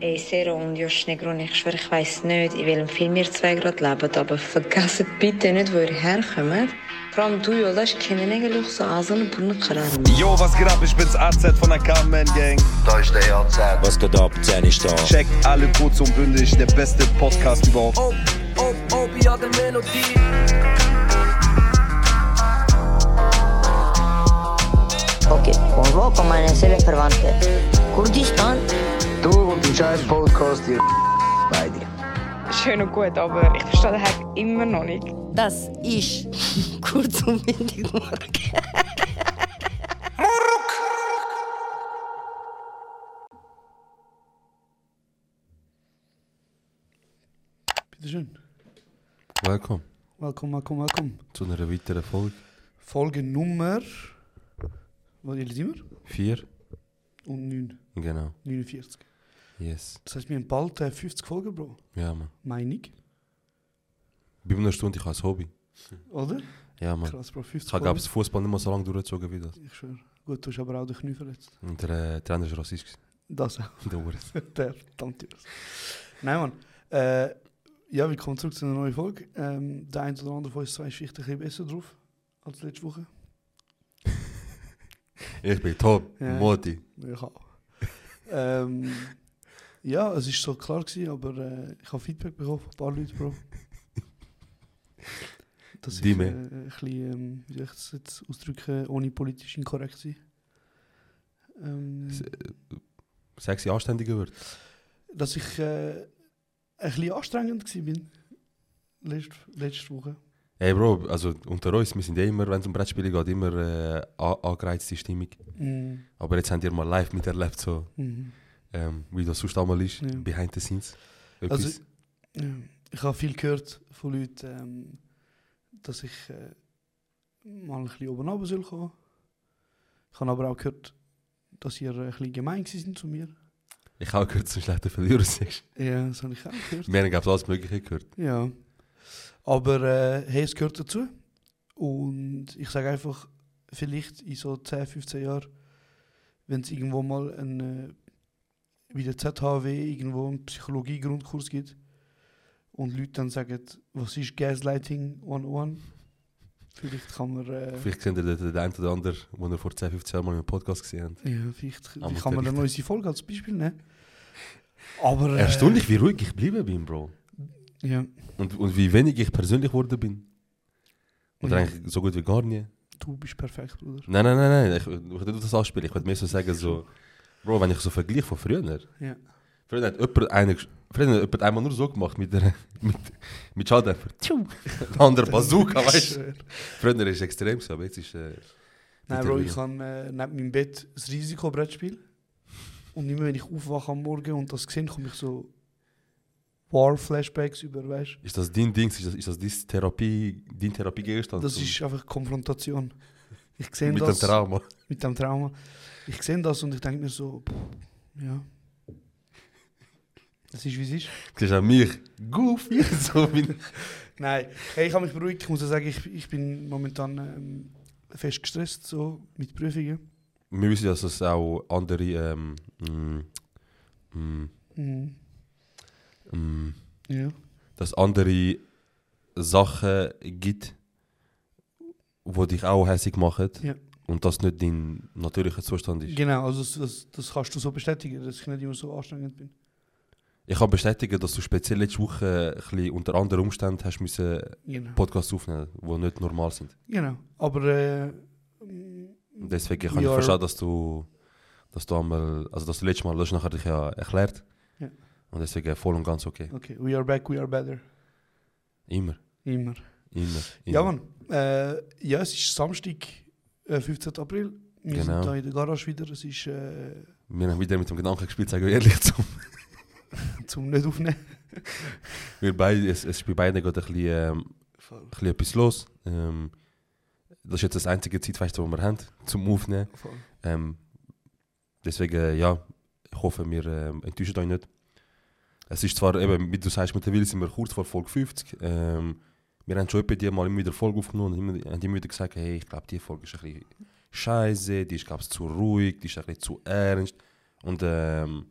Ey, Sero und Josh Negron, ich schwöre, ich weiss nicht, in welchem Film ihr zwei gerade lebt, aber vergesst bitte nicht, wo ihr herkommt. Vor allem du, Yoldaş, kendine gel yoksa ağzını burnunu kırarım. Yo, was geht ab? Ich bin's AZ von der Carmen Gang. Da ist der RZ. Was geht ab? Danny ist da. Checkt alle kurz und bündig, der beste Podcast überhaupt. Ob, ob, ob, ja, der Melodie. Ok, convoco meine Seelenverwandte. Kurdistan, Du und dein scheiß Podcast, ihr beide. Schön und gut, aber ich verstehe den Hack immer noch nicht. das ist kurz und bündig morgen. Bitteschön. Willkommen Willkommen, willkommen, willkommen. zu einer weiteren Folge. Folge Nummer. Was sind wir? 4. Und 9. Genau. 49. Yes. Das heißt, wir haben bald äh, 50 Folgen, Bro. Ja, Mann. Meine ich. Bei einer Stunde ich habe ein Hobby. Oder? Ja, Mann. Krass, Bro. 50 Ich habe, ich, Fußball nicht mehr so lange durchgezogen wie das. Ich schwöre. Gut, du hast aber auch den Knie verletzt. Und der äh, Trainer war rassistisch. Das auch. Der Urs. Der verdammte Urs. Nein, Mann. Äh, ja, willkommen zurück zu einer neuen Folge. Ähm, der eine oder andere von uns zwei ist ein bisschen besser drauf als letzte Woche. Ich bin top. Ja. Moti. Ich auch. ähm, ja, es war so klar, gewesen, aber äh, ich habe Feedback bekommen von ein paar Leuten, Bro. Dass ich Die äh, mehr. ein bisschen, ähm, wie soll ich das jetzt ausdrücken, ohne politisch inkorrekt sein. Ähm, Sexy anständiger wird. dass ich äh, ein bisschen anstrengend war letzte, letzte Woche. Hey Bro, also unter uns, wir sind eh immer, wenn es um Brettspiele geht, immer äh, an- angereizte Stimmung. Mhm. Aber jetzt habt ihr mal live miterlebt, so, Mhm. Ähm, wie das sonst einmal ist, Ja. behind the scenes. Etwas. Also, ja, ich habe viel gehört von Leuten, ähm, dass ich äh, mal ein bisschen oben runter soll kommen. Ich habe aber auch gehört, dass ihr ein bisschen gemein sind zu mir. ich habe auch gehört, dass du ein schlechter Verlierer bist. Ja, das habe ich auch gehört. Wir haben, glaube alles Mögliche gehört. Ja. Aber äh, hey, es gehört dazu. Und ich sage einfach, vielleicht in so 10, 15 Jahren, wenn es irgendwo mal ein, äh, wie der ZHW irgendwo einen Psychologie-Grundkurs gibt und Leute dann sagen, was ist Gaslighting 101? Vielleicht kann man, äh, Vielleicht kennt ihr den, den einen oder anderen, den ihr vor 10, 15 Jahren mal im Podcast gesehen habt. ja, vielleicht wie kann man dann vielleicht- unsere Folge als Beispiel nehmen. Aber, äh, Erstaunlich, wie ruhig ich geblieben bin, Bro. Ja, Und, und wie wenig ich persönlich geworden bin. Oder Ja. eigentlich so gut wie gar nie. du bist perfekt, Bruder. Nein, nein, nein, nein. Ich, ich will nicht das anspielen. Ich würde mehr so sagen, so, Bro, wenn ich so vergleiche von früher. Ja. Früher hat jemand, eine, früher hat jemand einmal nur so gemacht mit, der, mit, mit Schalldämpfer. Tschu. Der andere Bazooka, weißt du? Früher war es extrem, so, aber jetzt ist äh, Nein, Bro, ich habe äh, neben meinem Bett das Risikobrettspiel. Und immer wenn ich aufwache am Morgen und das sehe, komme ich so War-Flashbacks über, weißt Ist das dein Ding? Ist das, ist das dein Therapie, dein Therapiegegenstand? Das ist einfach Konfrontation. Ich sehe mit das dem Trauma. mit dem Trauma. Ich sehe das und ich denke mir so, pff, ja. Das ist wie es ist. Du siehst an mich, goofy, so wie... Nein, hey, ich habe mich beruhigt. Ich muss ja sagen, ich, ich bin momentan ähm, fest gestresst so mit Prüfungen. Wir wissen, dass es auch andere, ähm, mm, mm, Mhm. mm, Ja. dass andere Sachen gibt, die dich auch hässlich machen Ja. Und das nicht dein natürlicher Zustand ist. Genau, also das, das, das kannst du so bestätigen, dass ich nicht immer so anstrengend bin. Ich kann bestätigen, dass du speziell letzte Woche ein bisschen unter anderen Umständen hast müssen Genau. Podcasts aufnehmen, die nicht normal sind. Genau. Aber äh, Und Deswegen kann ich verstehen, dass du, dass du einmal, also dass du letztes Mal, das nachher dich ja erklärt. Ja. Und deswegen voll und ganz okay. okay, we are back, we are better. Immer, Immer. immer. Ja, immer. Mann. Äh, ja, es ist Samstag, äh, 15. April. Wir Genau. sind da in der Garage wieder. Es ist äh, Wir haben wieder mit dem Gedanken gespielt, sagen wir ehrlich zu. zum nicht aufnehmen. Wir beide, es, es ist bei beiden gerade ein bisschen, ähm, ein bisschen etwas los. Ähm, das ist jetzt das einzige Zeitfenster, das wir haben, zum Aufnehmen. Ähm, deswegen, äh, ja, ich hoffe, wir ähm, enttäuschen euch nicht. Es ist zwar eben, wie du sagst, mittlerweile sind wir kurz vor Folge 50. Ähm, wir haben schon etwa die mal immer wieder Folge aufgenommen und immer, haben immer wieder gesagt, hey, ich glaube, die Folge ist ein bisschen scheiße, die ist, glaube ich, zu ruhig, die ist ein bisschen zu ernst. Und, ähm,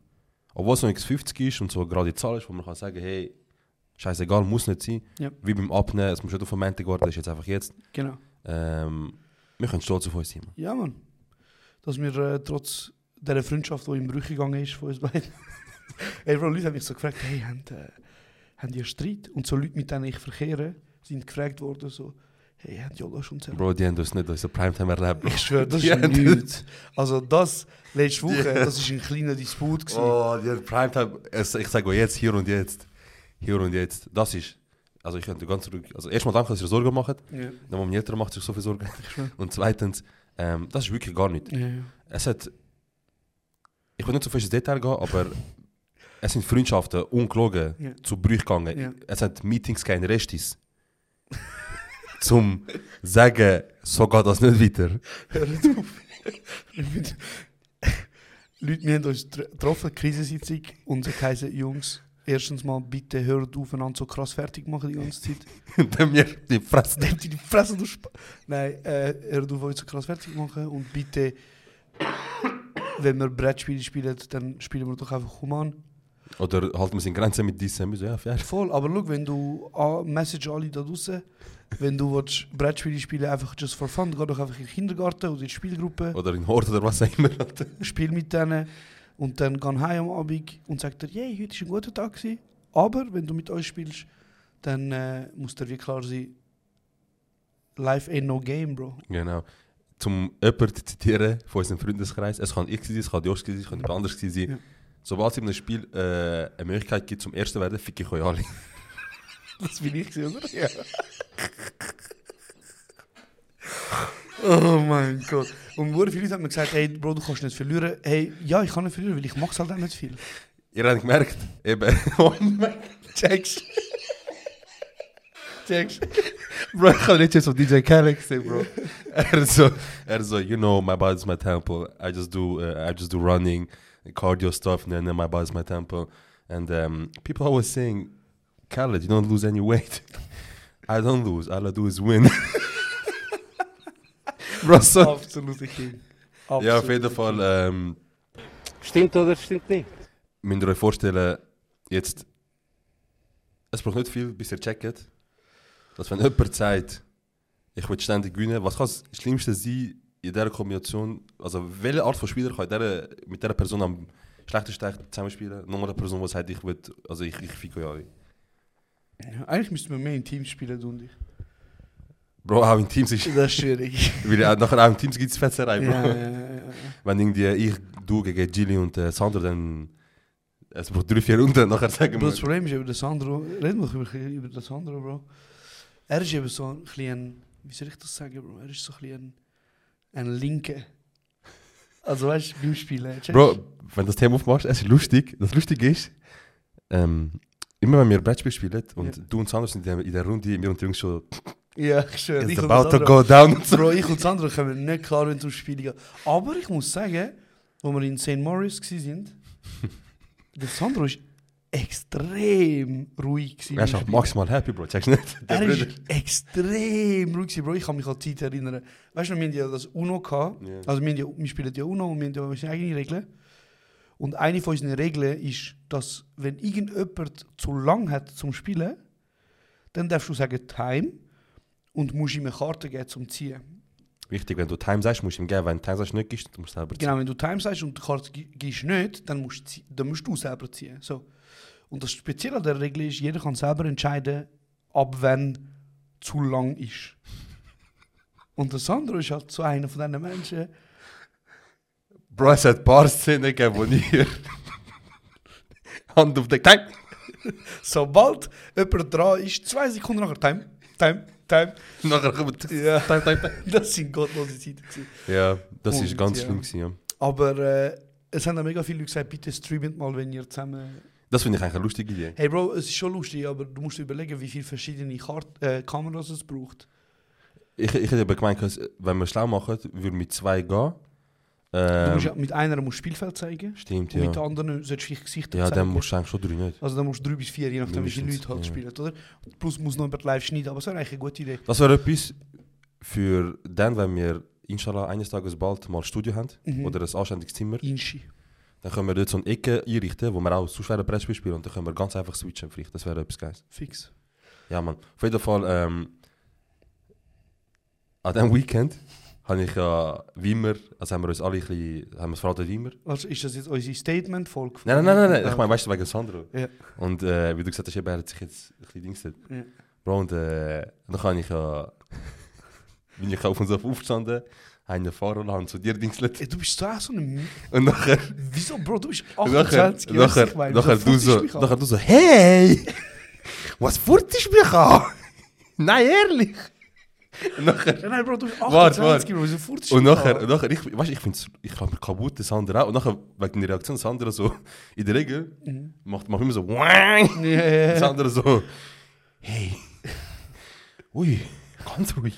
Obwohl es noch X50 ist und so gerade die Zahl ist, wo man kann sagen, hey, scheißegal, muss nicht sein. Ja. Wie beim Abnehmen, es muss nicht auf den Montag warten, das ist jetzt einfach jetzt. Genau. Ähm, wir können stolz auf uns sein. Ja, Mann. Dass wir äh, trotz dieser Freundschaft, die in Brüche gegangen ist von uns beiden. Ey, Leute haben mich so gefragt, hey, haben, äh, haben die einen Streit? Und so Leute, mit denen ich verkehre, sind gefragt worden, so, hey, haben die alle schon zusammen? Bro, die haben uns nicht unser Primetime erlebt. Ich schwöre, das Die ist nichts. Also das, letzte Woche, das ist ein kleiner Disput gewesen. Oh, die haben Primetime. Ich sage euch jetzt, hier und jetzt. Hier und jetzt. Das ist. Also ich könnte ganz zurück. Also erstmal danke, dass ihr Sorgen macht. Ja. Dann meine Eltern macht sich so viel Sorgen. Und zweitens, ähm, das ist wirklich gar nicht. Ja, ja. Es hat. Ich will nicht so viel ins Detail gehen, aber es sind Freundschaften ungelogen zu Brüch gegangen. Es hat Meetings kein Restis. Zum sagen, so geht das nicht weiter. Hört auf. Leute, wir haben uns tr- getroffen, Krisensitzung, und es heisst, Jungs, erstens mal bitte hört auf, einander so krass fertig machen die ganze Zeit. Dann mir die Fresse. Nehmt die Fresse Sp Nein, äh, hört auf, euch so krass fertig machen und bitte, wenn wir Brettspiele spielen, dann spielen wir doch einfach human. Oder halten wir es in Grenzen mit diesem. So, Ja, fair. Voll, aber schau, wenn du, ah, message alle da draußen, wenn du willst, Brettspiele spielen, einfach just for fun, geh doch einfach in den Kindergarten oder in die Spielgruppe. Oder in Hort oder was auch immer. spiel mit denen und dann geh heim am Abend und sagt dir, yay, heute war ein guter Tag. Gewesen. Aber wenn du mit uns spielst, dann äh, muss dir wie klar sein, life ain't no game, bro. Genau. Zum jemanden zu zitieren von unserem Freundeskreis, es kann ich sein, es kann Josh sein, es kann jemand anderes sein. Ja. Sobald es in einem Spiel äh, eine Möglichkeit gibt, zum Ersten zu werden, fick ich euch alle. Das bin ich, oder? Ja. oh mein Gott. Und sehr viele haben mir gesagt, hey, Bro, du kannst nicht verlieren. Hey, ja, ich kann nicht verlieren, weil ich mag halt auch nicht viel. Ihr habt gemerkt, eben. Oh Checkst. Checkst. bro, ich habe nicht jetzt auf DJ Khaled gesehen, bro. er so, er so, you know, my body's my temple. I just do, uh, I just do running, cardio stuff, and then my body's my temple. And um, people always saying, Khaled, you don't lose any weight. I don't lose. All I do is win. bro, so. Absolute King. Ja, auf jeden Fall. Ähm, Stimmt oder stimmt nicht? müsst ihr euch vorstellen, jetzt. Es braucht nicht viel, bis ihr checkt, dass wenn jemand sagt, ich will ständig gewinnen, was kann das Schlimmste sein in dieser Kombination? Also, welche Art von Spieler kann dieser, mit dieser Person am schlechtesten zusammenspielen? Nur eine Person, die sagt, ich will, also ich, ich fick euch alle. Ja, eigentlich müssten wir mehr in Teams spielen, du und ich. Bro, auch in Teams ist. Das ist schwierig. Weil auch nachher auch in Teams gibt es Fetzerei, Bro. ja, ja, ja, ja. Wenn irgendwie ich, du gegen Gilly und äh, Sandro, dann. Es braucht drei, vier Runden, nachher sagen Bro, das wir. Problem ist über den Sandro. Reden wir über, über den Sandro, Bro. Er ist eben so ein bisschen. Wie soll ich das sagen, Bro? Er ist so ein bisschen ein, ein Linke. Also weißt du, beim Spielen. Bro, wenn du das Thema aufmachst, es ist lustig. Das Lustige ist, ähm, immer wenn wir Brettspiel spielen und Ja. du und Sandro sind in der, in der Runde, wir und die Jungs schon, Ja, schwöre. it's Ich und about to Sandro, go down. Bro, ich und Sandro kommen nicht klar, wenn es um Spiele geht. Aber ich muss sagen, wo wir in St. Maurice waren, der Sandro ist extrem ruhig. Er ist auch maximal happy, Bro, checkst du nicht? Der Er ist extrem ruhig, Bro. Ich kann mich an die Zeit erinnern. Weißt du, wir haben ja das UNO gehabt. Ja. Also, wir, ja, wir spielen ja UNO und wir haben ja unsere eigenen Regeln. Und eine von unseren Regeln ist, dass, wenn irgendjemand zu lang hat zum Spielen, dann darfst du sagen Time und musst ihm eine Karte geben zum Ziehen. Wichtig, wenn du Time sagst, musst du ihm geben. Wenn du Time sagst, nicht gibst, du musst selber ziehen. Genau, wenn du Time sagst und die Karte gi- gibst nicht, dann musst, du dann musst du selber ziehen. So. Und das Spezielle an der Regel ist, jeder kann selber entscheiden, ab wann zu lang ist. Und der Sandro ist halt so einer von diesen Menschen. Bro, es hat ein paar Szenen gegeben, wo ihr Hand auf den Time. Sobald jemand dran ist, zwei Sekunden nachher, Time, Time, Time. Nachher kommt Ja, Time, Time, Time. das sind gottlose Zeiten. gewesen. Ja, das ist ganz ja. schlimm gewesen, ja. Aber äh, es haben auch mega viele Leute gesagt, bitte streamt mal, wenn ihr zusammen Das finde ich eigentlich eine lustige Idee. Hey Bro, es ist schon lustig, aber du musst dir überlegen, wie viele verschiedene Kart äh, Kameras es braucht. Ich, ich hätte aber gemeint, wenn wir es schlau machen, würden wir zwei gehen. Du Ähm, musst ja, mit einer musst du Spielfeld zeigen stimmt, und ja. mit der anderen solltest du vielleicht Gesichter Ja, zeigen. dann musst du eigentlich schon drei nicht. also dann musst du drei bis vier, je nachdem wie viele Mindestens, Leute halt ja. spielen, oder? Plus muss noch jemand live schneiden, aber es wäre eigentlich eine gute Idee. Das wäre etwas für dann, wenn wir inshallah eines Tages bald mal ein Studio haben Mhm. oder ein anständiges Zimmer, Inschi. Dann können wir dort so eine Ecke einrichten, wo wir auch so schwere Brettspiel spielen und dann können wir ganz einfach switchen vielleicht. Das wäre etwas Geiles. Fix. Ja, man. Auf jeden Fall, ähm, an diesem Weekend habe ich ja, wie immer, also haben wir uns alle ein bisschen, haben wir verraten, wie immer. Also ist das jetzt unsere Statement-Folge? Nein, nein, nein, nein, ich meine, weißt du, wegen Sandro. Ja. Und äh, wie du gesagt hast, eben, er hat sich jetzt ein bisschen Dings gesetzt. Ja. Bro, und äh, dann kann ich ja, bin ich auf uns aufgestanden, habe einen Fahrer und zu dir dingslet. Ey, du bist so auch so ein... Und nachher, Wieso, Bro, du bist und nachher, 28, weißt du, nachher, ich meine, nachher, du so, nachher du so, hey, was furtest mich an? Nein, ehrlich. Und nachher, Ja, nein, Bro, du bist Warte, 28, Bro, wieso futest Und nachher, und nachher ich, weißt, ich finde ich hab mir kaputt, das andere auch. Und nachher, wegen der Reaktion, das andere so, in der Regel, macht man immer so, Mhm. Ja, ja, das ja. andere so, hey, ui, ganz ruhig.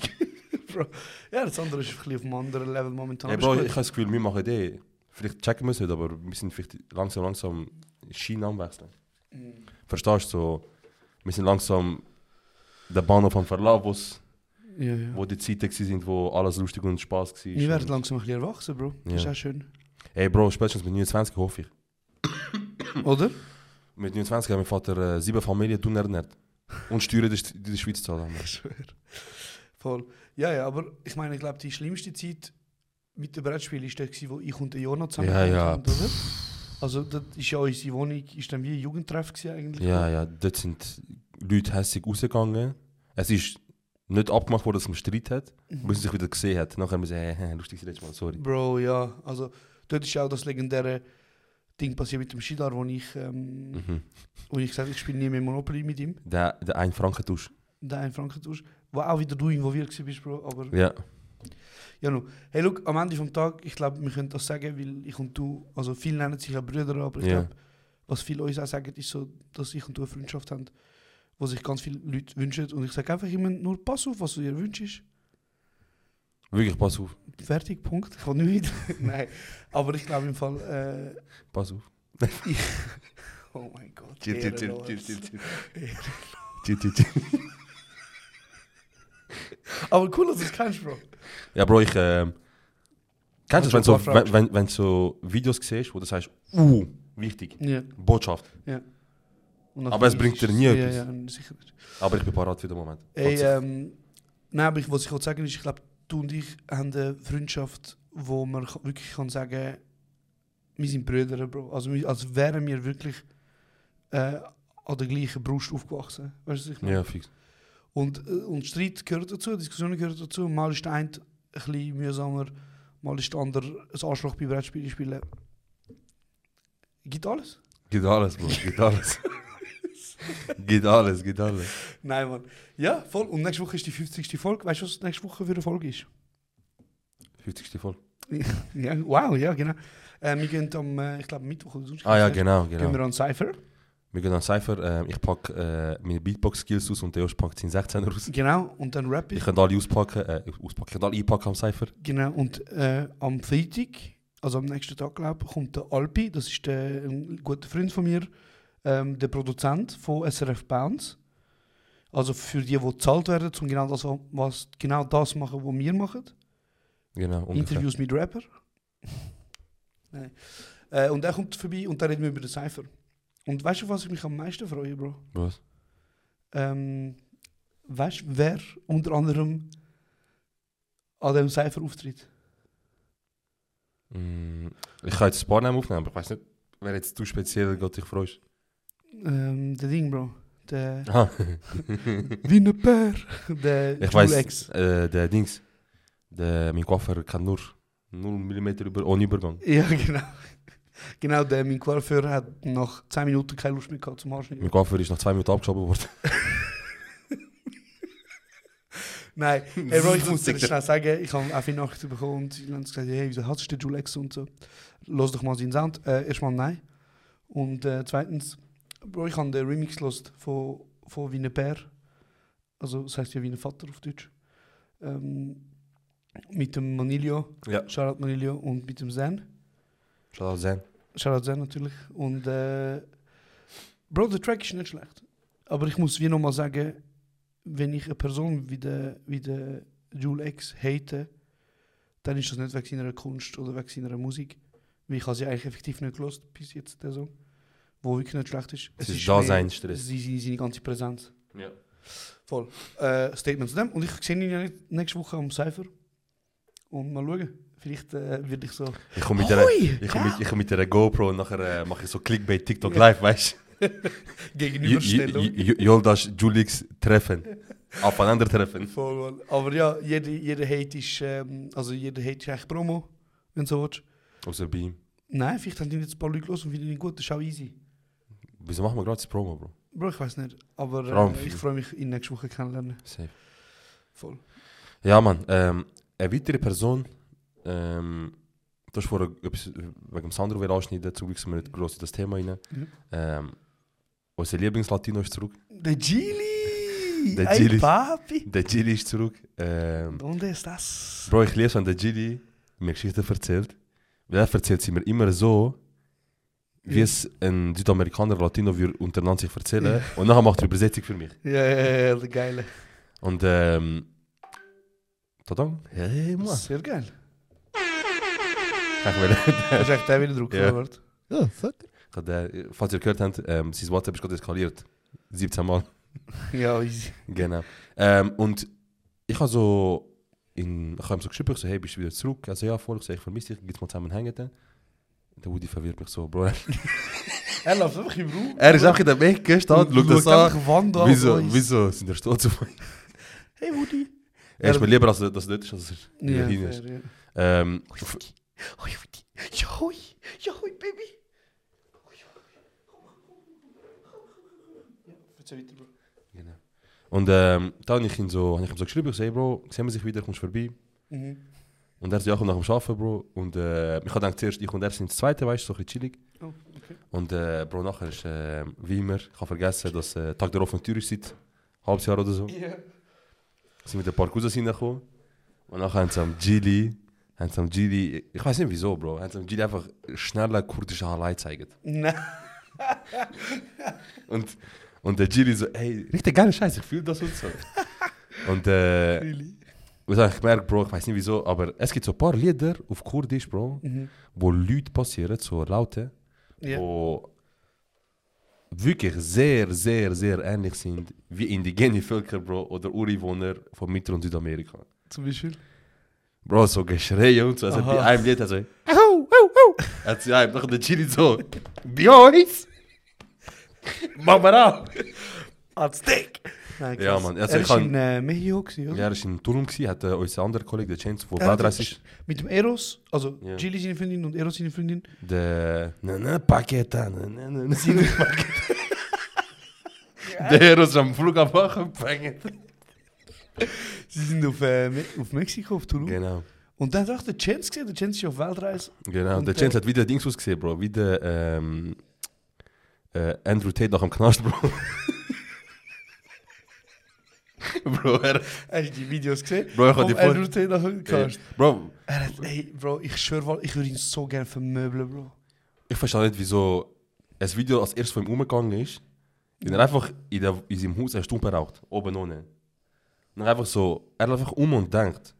Bro. Ja, das andere ist ein bisschen auf einem anderen Level momentan. Hey, Aber Bro, ist ich habe das Gefühl, wir machen die, vielleicht checken wir es nicht, aber wir sind vielleicht langsam, langsam Schiene am Wechseln. Mhm. Verstehst du? So, wir sind langsam der Bahnhof am Verlauf, Ja, ja. wo die Zeiten waren, wo alles lustig und Spaß war. Wir werden langsam ein bisschen erwachsen, Bro. Das ist Ja. auch schön. Hey Bro, spätestens mit 29 hoffe ich. Oder? Mit 29 hat mein Vater äh, sieben Familien tun ernährt. Und Steuern in der Schweiz zahlen. Ich schwöre. Voll. Ja, ja, aber ich meine, ich glaube, die schlimmste Zeit mit dem Brettspiel war die, wo ich und der Jonah zusammen Ja, ja. haben, oder? Also, das ist ja unsere Wohnung, ist dann wie ein Jugendtreff gewesen eigentlich. Ja, ja, dort sind Leute hässlich rausgegangen. Es ist nicht abgemacht worden, dass man Streit hat, bis man sich wieder gesehen hat. Nachher haben wir gesagt, hey, lustig letztes Mal, sorry. Bro, ja. Also, dort ist auch das legendäre Ding passiert mit dem Schidar, wo ich, ähm, Mhm. wo ich gesagt habe, ich spiele nie mehr Monopoly mit ihm. Der, der ein Franken tausch. Der ein Frankentausch. Wo auch wieder du involviert bist, Bro. Aber Ja. Ja, no. Hey, look, am Ende vom Tag, ich glaube, wir können das sagen, weil ich und du, also viele nennen sich ja Brüder, aber ich Ja. glaube, was viele uns auch sagen, ist so, dass ich und du eine Freundschaft haben, wo sich ganz viele Leute wünschen. Und ich sage einfach immer nur, pass auf, was du dir wünschst. Wirklich, pass auf. Fertig, Punkt. Ich kann nicht. Nein. Aber ich glaube im Fall, äh, Pass auf. oh mein Gott. Chill, chill, chill, chill, chill, chill. Aber cool, dass du es kennst, Bro. Ja, Bro, ich. Ähm, kennst du das, wenn, so, wenn, wenn, wenn du so Videos siehst, wo du sagst, uh, wichtig, Ja. Botschaft. Dann Aber es bringt dir nie ja, etwas. Ja, sicher nicht. Aber ich bin parat für den Moment. Ey, ähm, nein, aber ich, was ich wollte sagen ist, ich glaube, du und ich haben eine Freundschaft, wo man wirklich kann sagen, wir sind Brüder, Bro. Also, als wären wir wirklich äh, an der gleichen Brust aufgewachsen. Weißt du, was ich meine? ja, fix. Und, äh, und Streit gehört dazu, Diskussionen gehören dazu. Mal ist der eine ein bisschen mühsamer, mal ist der andere ein Arschloch bei Brettspielen spielen. Gibt alles? Geht alles, Bro, geht alles. geht alles, geht alles. Nein, Mann. Ja, voll. Und nächste Woche ist die 50. Folge. Weißt du, was nächste Woche für eine Folge ist? 50. Folge. Ja, wow, ja, genau. Äh, wir gehen am, äh, ich glaube, Mittwoch oder sonst Ah ja, was, genau, Gehen genau. wir an Cypher. Wir gehen an Cypher, ähm, ich packe äh, meine Beatbox-Skills aus und der Josh packt seinen 16er aus. Genau, und dann Rap Ich ich. kann alle auspacken, äh, auspacken, ich kann alle einpacken am Cypher. Genau, und äh, am Freitag, also am nächsten Tag, glaube ich, kommt der Alpi, das ist der, ein guter Freund von mir, ähm, der Produzent von SRF Bounce. Also für die, die gezahlt werden, um genau das, was, genau das machen, was wir machen. Genau, ungefähr. Interviews mit Rapper. Nein. Äh, und er kommt vorbei und dann reden wir über den Cypher. Und weißt du, was ich mich am meisten freue, Bro? Was? Ähm, weißt du, wer unter anderem an dem Cypher auftritt? Mm, ich kann jetzt ein paar Namen aufnehmen, aber ich weiß nicht, wer jetzt zu speziell geht, dich freust. Ähm, der Ding, Bro. Der Aha. Wiener Bär. Der ich weiß, äh, der Dings, der, mein Koffer kann nur 0 mm über, ohne Übergang. Ja, genau. Genau, der mein Coiffeur hat nach 10 Minuten keine Lust mehr gehabt zum Haarschneiden. Mein Koffer ist nach 2 Minuten abgeschoben worden. Nein, hey Bro, ich muss dir schnell sagen, ich habe auch viele Nachrichten bekommen und sie haben gesagt, hey, wieso hast du den Julex und so. Lass doch mal seinen Sound. Äh, erstmal nein. Und äh, zweitens, Bro, ich habe den Remix gelost von, von Wiener Bär. Also, das heißt ja Wiener Vater auf Deutsch. Ähm, mit dem Manilio, Ja. Shoutout Manilio und mit dem Zen. Shoutout Zen. Shoutout Zen natürlich. Und äh, Bro, der Track ist nicht schlecht. Aber ich muss wie nochmal sagen, wenn ich eine Person wie der, wie der Jule X hate, dann ist das nicht wegen seiner Kunst oder wegen seiner Musik. Weil ich habe sie eigentlich effektiv nicht gelost bis jetzt, der Song. Wo wirklich nicht schlecht ist. Es ist mehr Daseinsstress. sie- sie- Seine ganze Präsenz. Ja. Voll. Äh, Statement zu dem. Und ich sehe ihn ja nächste Woche am Cypher. Und mal schauen. Vielleicht äh, werde ich so. Ich komme mit, ich komm mit, ich komm mit der GoPro und nachher äh, mache ich so Clickbait TikTok live, weißt du? Gegenüberstellung. Joldas Julix treffen. Aufeinander treffen. Voll, Mann. Aber ja, jeder, jeder Hate ist. Ähm, also jeder Hate ist eigentlich Promo, wenn so willst. Außer bei ihm. Nein, vielleicht haben die jetzt ein paar Leute los und finden ihn gut, das ist auch easy. Wieso machen wir gratis Promo, Bro? Bro, ich weiß nicht. Aber äh, ich freue mich, ihn nächste Woche kennenlernen. Safe. Voll. Ja, Mann. Ähm, eine weitere Person. Ähm, du hast vorher etwas wegen dem Sandro wieder anschneiden, zum Glück sind wir nicht groß in das Thema rein. Mhm. Ähm, unser Lieblingslatino ist zurück. Der Gili! Der Gili. Papi! Der Gili ist zurück. Ähm, Donde estás? Bro, ich liebe, wenn der Gili mir Geschichten erzählt. Weil er erzählt sie mir immer so, wie es ein Südamerikaner Latino würde untereinander sich erzählen. Und nachher macht er Übersetzung für mich. Ja, ja, ja, Geile. Und ähm. Tadang? Hey, Mann. Sehr geil. Das ist echt der wieder Druck, Ja. oder? Ja, fuck. Hab, äh, falls ihr gehört habt, ähm, sein WhatsApp ist gerade eskaliert. 17 Mal. Ja, easy. Genau. Ähm, und ich habe so. In, ich habe ihm so geschrieben, ich so, hey, bist du wieder zurück? Also ja, voll. Ich so, ich vermisse dich, geht's mal zusammen hängen dann? Der Woody verwirrt mich so, Bro. Er läuft einfach im Raum. Er ist einfach in der Ecke, steht, schaut das an. einfach Wand an. Wieso, wieso sind er stolz auf mich? Hey, Woody. Er ist mir lieber, als er das nicht ist, als er Ja, hin ist. fair, ja. Ähm, Ja, hoi, Baby. Ja, weiter, Bro. genau. Und ähm, dann habe ich ihm so, hab ich ihm so geschrieben, ich so, hey Bro, sehen wir sich wieder, kommst du vorbei? Mhm. Und er so, ja, komm nach dem Arbeiten, Bro. Und äh, ich habe gedacht, zuerst ich und er sind das Zweite, weißt du, so ein bisschen chillig. Oh, okay. Und äh, Bro, nachher ist, äh, wie immer, ich habe vergessen, dass äh, Tag der offenen Tür ist seit halbes Jahr oder so. Ja. sind mit ein paar Cousins reingekommen. Und dann haben sie am Gili, am Gili, ich weiß nicht wieso, Bro, am Gili einfach schneller kurdische Halai gezeigt. Nein. Und, und der Gili so, ey, richtig geile Scheiße, ich fühle das und so. und äh, Really? und dann hab ich gemerkt, Bro, ich weiß nicht wieso, aber es gibt so ein paar Lieder auf Kurdisch, Bro, Mhm. wo Leute passieren, so Laute, Ja. wo wirklich sehr, sehr, sehr ähnlich sind wie indigene Völker, Bro, oder Ureinwohner von Mittel- und Südamerika. Zum Beispiel? Bro, so Geschrei und so. Also Aha. bei einem Lied, also. Au, au, au. Er hat sie einem nach der Chili so. Uns? Mach mal an! Aztek! Nein, Ja. Mann, also er war in äh, Mexiko, oder? Ja, er war in Tulum, gewesen, hat äh, unser anderer Kollege, der Chance, Er hat Weltreise ist. Mit dem Eros, also Ja. Gili seine Freundin und Eros seine Freundin. Der. Na, na, Paketa, na, na, na, na. Der Hero ist am Flughafen gefangen. Sie sind auf, äh, auf Mexiko, auf Tulum. Genau. Und dann hat auch der Chance gesehen, der Chance ist auf Weltreise. Genau. Und der Chance hat wieder Dings ausgesehen, Bro. Wie der ähm, äh, Andrew Tate nach dem Knast, Bro. Bro, er, Hast du die Videos gesehen? Bro, ich hab die vor- Andrew Tate nach dem Cast. Bro, Er hat, ey, Bro, ich schwöre, ich würde ihn so gerne vermöbeln, Bro. ich verstehe nicht, wieso ein Video als erstes von ihm umgegangen ist. Und er einfach in, der, in seinem Haus eine Stunde raucht, oben ohne. Dann einfach so, er einfach um und denkt.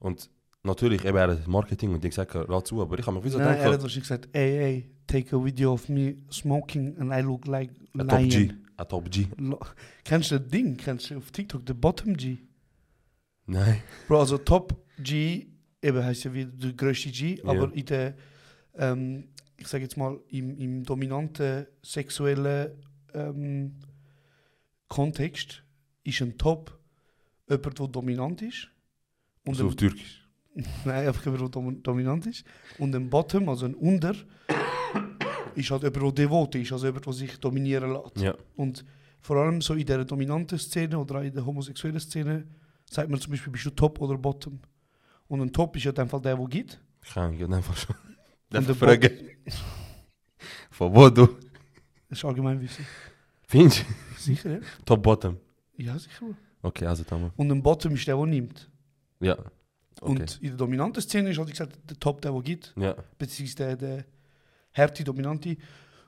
Und natürlich, eben, er hat Marketing und die gesagt, rat zu, aber ich habe mich wieso Nein, er hat gedacht, wahrscheinlich gesagt, ey, ey, take a video of me smoking and I look like ein Top G. Ein Top G. Kennst du das Ding? Kennst du auf TikTok, der Bottom G? Nein. Bro, also Top G, eben heißt ja wie der größte G, aber in der, ähm, ich sage jetzt mal, im, im dominanten sexuellen ähm, Kontext ist ein Top jemand, der dominant ist. Und So auf Türkisch. nein, einfach jemand, der dominant ist. Und ein Bottom, also ein Under, ist halt jemand, der devot ist, also jemand, der sich dominieren lässt. Ja. Und vor allem so in der dominanten Szene oder auch in der homosexuellen Szene sagt man zum Beispiel, bist du Top oder Bottom. Und ein Top ist ja Fall der, der gibt. Kann ich einfach schon. Darf ich fragen? Von wo du? Das ist allgemein wissen. Findest du? Sicher, ja? Top Bottom. Ja, sicher. Okay, also dann. Und ein Bottom ist der, der nimmt. Ja. Okay. Und in der dominanten Szene ist halt gesagt der Top, der, der gibt. ja. Beziehungsweise der, der Härte, Dominante.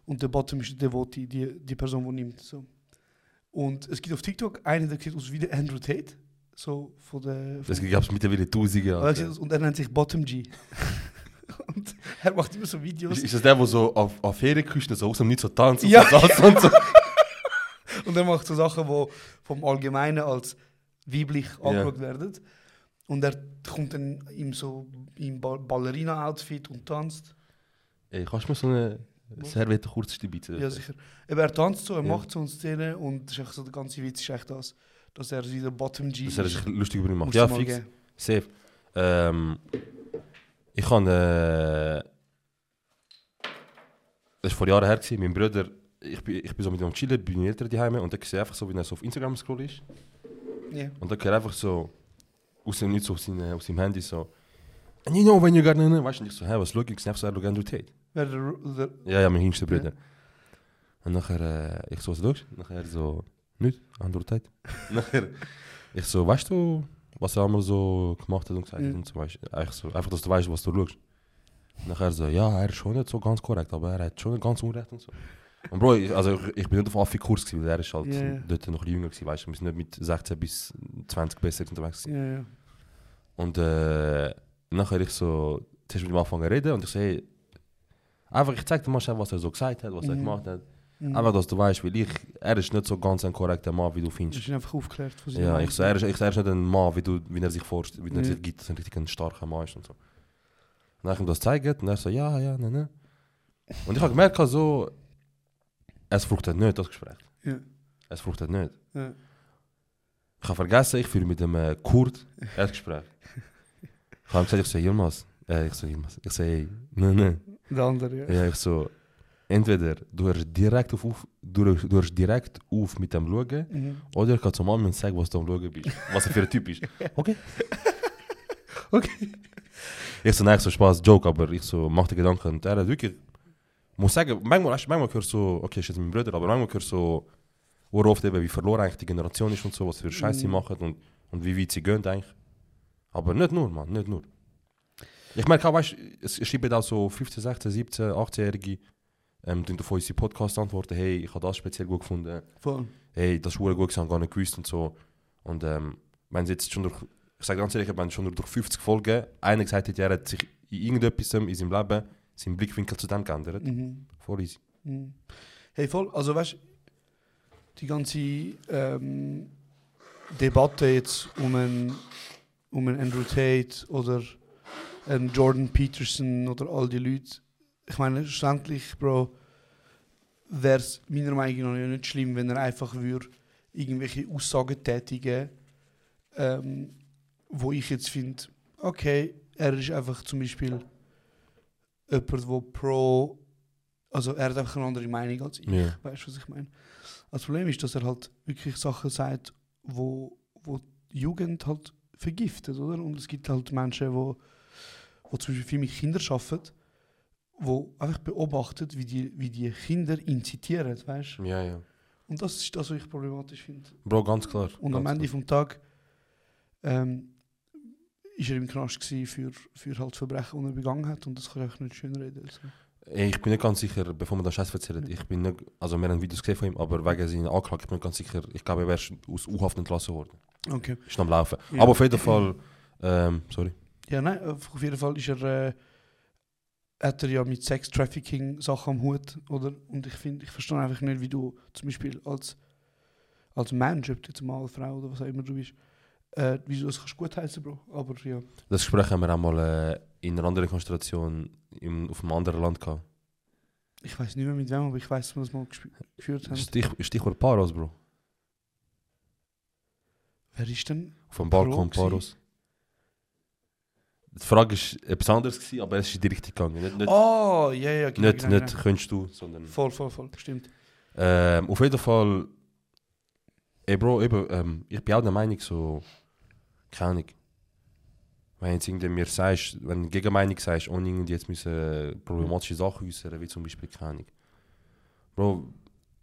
Und der Bottom ist der Devote, die, die Person, die nimmt. So. Und es gibt auf TikTok einen, der sieht aus wie der Andrew Tate. So von der. Das von- gab es mittlerweile Tausende. Aus- Und er nennt sich Bottom G. Und er macht immer so Videos. Ist, das der, der so auf, auf Ferienküsten so aus dem Nichts so tanzt Ja. und so und so? Und er macht so Sachen, die vom Allgemeinen als weiblich Ja. angeschaut werden. Und er kommt dann im so im Ba- Ballerina-Outfit und tanzt. Ey, kannst du mir so eine Serviette kurz stibitzen? Ja, sicher. Aber er tanzt so, er Ja. macht so eine Szene und ist echt so der ganze Witz ist echt das, dass er wieder Bottom G Dass er sich lustig über ihn macht. Ja, fix. geben. Safe. Ähm, ich kann. Äh, das war vor Jahren her. Mein Bruder, ich bin, ich bin so mit am Chillen, bei meinen Eltern daheim und dann sehe ich einfach so, wie er so auf Instagram scroll ist. Ja. Und dann er einfach so aus dem Nichts auf, seine, auf seinem Handy so. And you know when you got ne, weißt du, und ich so, hä, was look, ich snap so, er Andrew Tate. Wer der, Ja, ja, mein jüngster. Bruder. Und nachher, äh, ich so, was du schaust? Nachher so, nicht, Andrew Tate. nachher, ich so, weißt du, was er einmal so gemacht hat und gesagt hat Mhm. und so, weißt du, einfach, so, einfach, dass du weißt, was du schaust. Nachher so, ja, er ist schon nicht so ganz korrekt, aber er hat schon nicht ganz unrecht und so. Und Bro, ich, also ich, ich bin nicht auf Affi-Kurs weil er ist halt ja. dort noch jünger gewesen, weißt du, wir sind nicht mit 16 bis 20 besser unterwegs ja, ja. Und äh, nachher ich so, zuerst mit ihm angefangen zu reden und ich so, hey, einfach, ich zeig dir mal schnell, was er so gesagt hat, was er Mhm. gemacht hat. Mhm. Einfach, dass du weißt, weil ich, er ist nicht so ganz ein korrekter Mann, wie du findest. bin einfach aufgeklärt von Ja, ich so, er ist, ich er ist nicht ein Mann, wie, du, wie er sich vorstellt, wie er sich gibt, dass er richtig ein starker Mann ist und so. Und dann hab ich ihm das gezeigt und er so, ja, ja, ne, ne. Und ich habe gemerkt, so, es fruchtet nicht, das Gespräch. Ja. Es fruchtet nicht. Ja. Ich habe vergessen, ich führe mit dem äh, Kurt ein Gespräch. Ich habe gesagt, ich so, Yilmaz, äh, ich so, Yilmaz, ich so, hey, ne, ne. Der andere, ja. Ja, ich so, entweder du hörst direkt auf, auf du, hörst- du hörst direkt auf mit dem Schauen, Mhm. oder ich kann zum Mann sagen, was du am Schauen bist. Was er für ein Typ ist. Okay. okay. Ich so, nein, ich so, Spaß, Joke, aber ich so, mach dir Gedanken. Und er hat wirklich, sagen, manchmal, weißt manchmal hörst du so, okay, ist jetzt mein Bruder, aber manchmal hörst du so, wo oft eben, wie verloren eigentlich die Generation ist und so, was für Scheiße sie Mhm. machen und, und wie weit sie gehen eigentlich. Aber nicht nur, Mann, nicht nur. Ich merke auch, weißt es es schreiben auch so 15, 16, 17, 18-Jährige, ähm, die auf unsere Podcast antworten, hey, ich habe das speziell gut gefunden Voll. hey, das ist gut, gewesen, gar nicht gewusst und so. Und ähm, wenn sie jetzt schon durch, ich sage ganz ehrlich, wenn schon durch 50 Folgen einer gesagt hat, er hat sich in irgendetwas in seinem Leben seinen Blickwinkel zu dem geändert. Mhm. Voll easy. Mhm. Hey, voll, also weißt du, die ganze ähm, Debatte jetzt um einen, um einen Andrew Tate oder einen Jordan Peterson oder all die Leute, ich meine, schlussendlich, Bro, wäre es meiner Meinung nach nicht schlimm, wenn er einfach würde irgendwelche Aussagen tätigen, ähm, wo ich jetzt finde, okay, er ist einfach zum Beispiel jemand, der pro also er hat einfach eine andere Meinung als ich. Ja. Weißt du, was ich meine? Das Problem ist, dass er halt wirklich Sachen sagt, wo, wo die Jugend halt vergiftet, oder? Und es gibt halt Menschen, wo, wo zum Beispiel viel mit Kindern arbeiten, wo einfach beobachten, wie die, wie die Kinder incitieren, weißt du? Ja, ja. Und das ist das, was ich problematisch finde. Bro, ganz klar. Und am ganz Ende vom Tag ähm, ist er im Knast für, für halt Verbrechen, die er begangen hat und das kann ich nicht schön reden. Also. Ey, Ich bin nicht ganz sicher, bevor man das Scheiß erzählt, ich bin nicht, also wir haben Videos gesehen von ihm, aber wegen seiner Anklage, ich bin nicht ganz sicher, ich glaube, er wäre aus U-Haft entlassen worden. Okay. Ist noch am Laufen. Ja. Aber auf jeden Fall, ähm, sorry. Ja, nein, auf jeden Fall ist er, äh, hat er ja mit Sex-Trafficking Sachen am Hut, oder? Und ich finde, ich verstehe einfach nicht, wie du zum Beispiel als, als Mensch, ob du jetzt mal Frau oder was auch immer du bist, äh, wie du das kannst gut heißen, Bro. Aber ja. Das Gespräch haben wir auch mal äh, in einer anderen Konstellation im, auf einem anderen Land gehabt. Ich weiß nicht mehr mit wem, aber ich weiß, dass wir das mal geführt haben. Stich, Stichwort Paros, Bro. Wer ist denn? Auf dem Balkon Pro Paros. Die Frage war etwas anderes, gewesen, aber es ist in die Richtung gegangen. Nicht, nicht, Oh, ja, ja, genau. nicht, genau, nicht genau. könntest du, sondern. Voll, voll, voll, stimmt. Ähm, auf jeden Fall. Ey, Bro, eben, ähm, ich bin auch der Meinung, so. Keine Ahnung. Wenn jetzt irgendwie mir sagst, wenn du Gegenmeinung sagst, ohne irgendwie jetzt müssen äh, problematische Sachen äußern, wie zum Beispiel, keine Ahnung. Bro,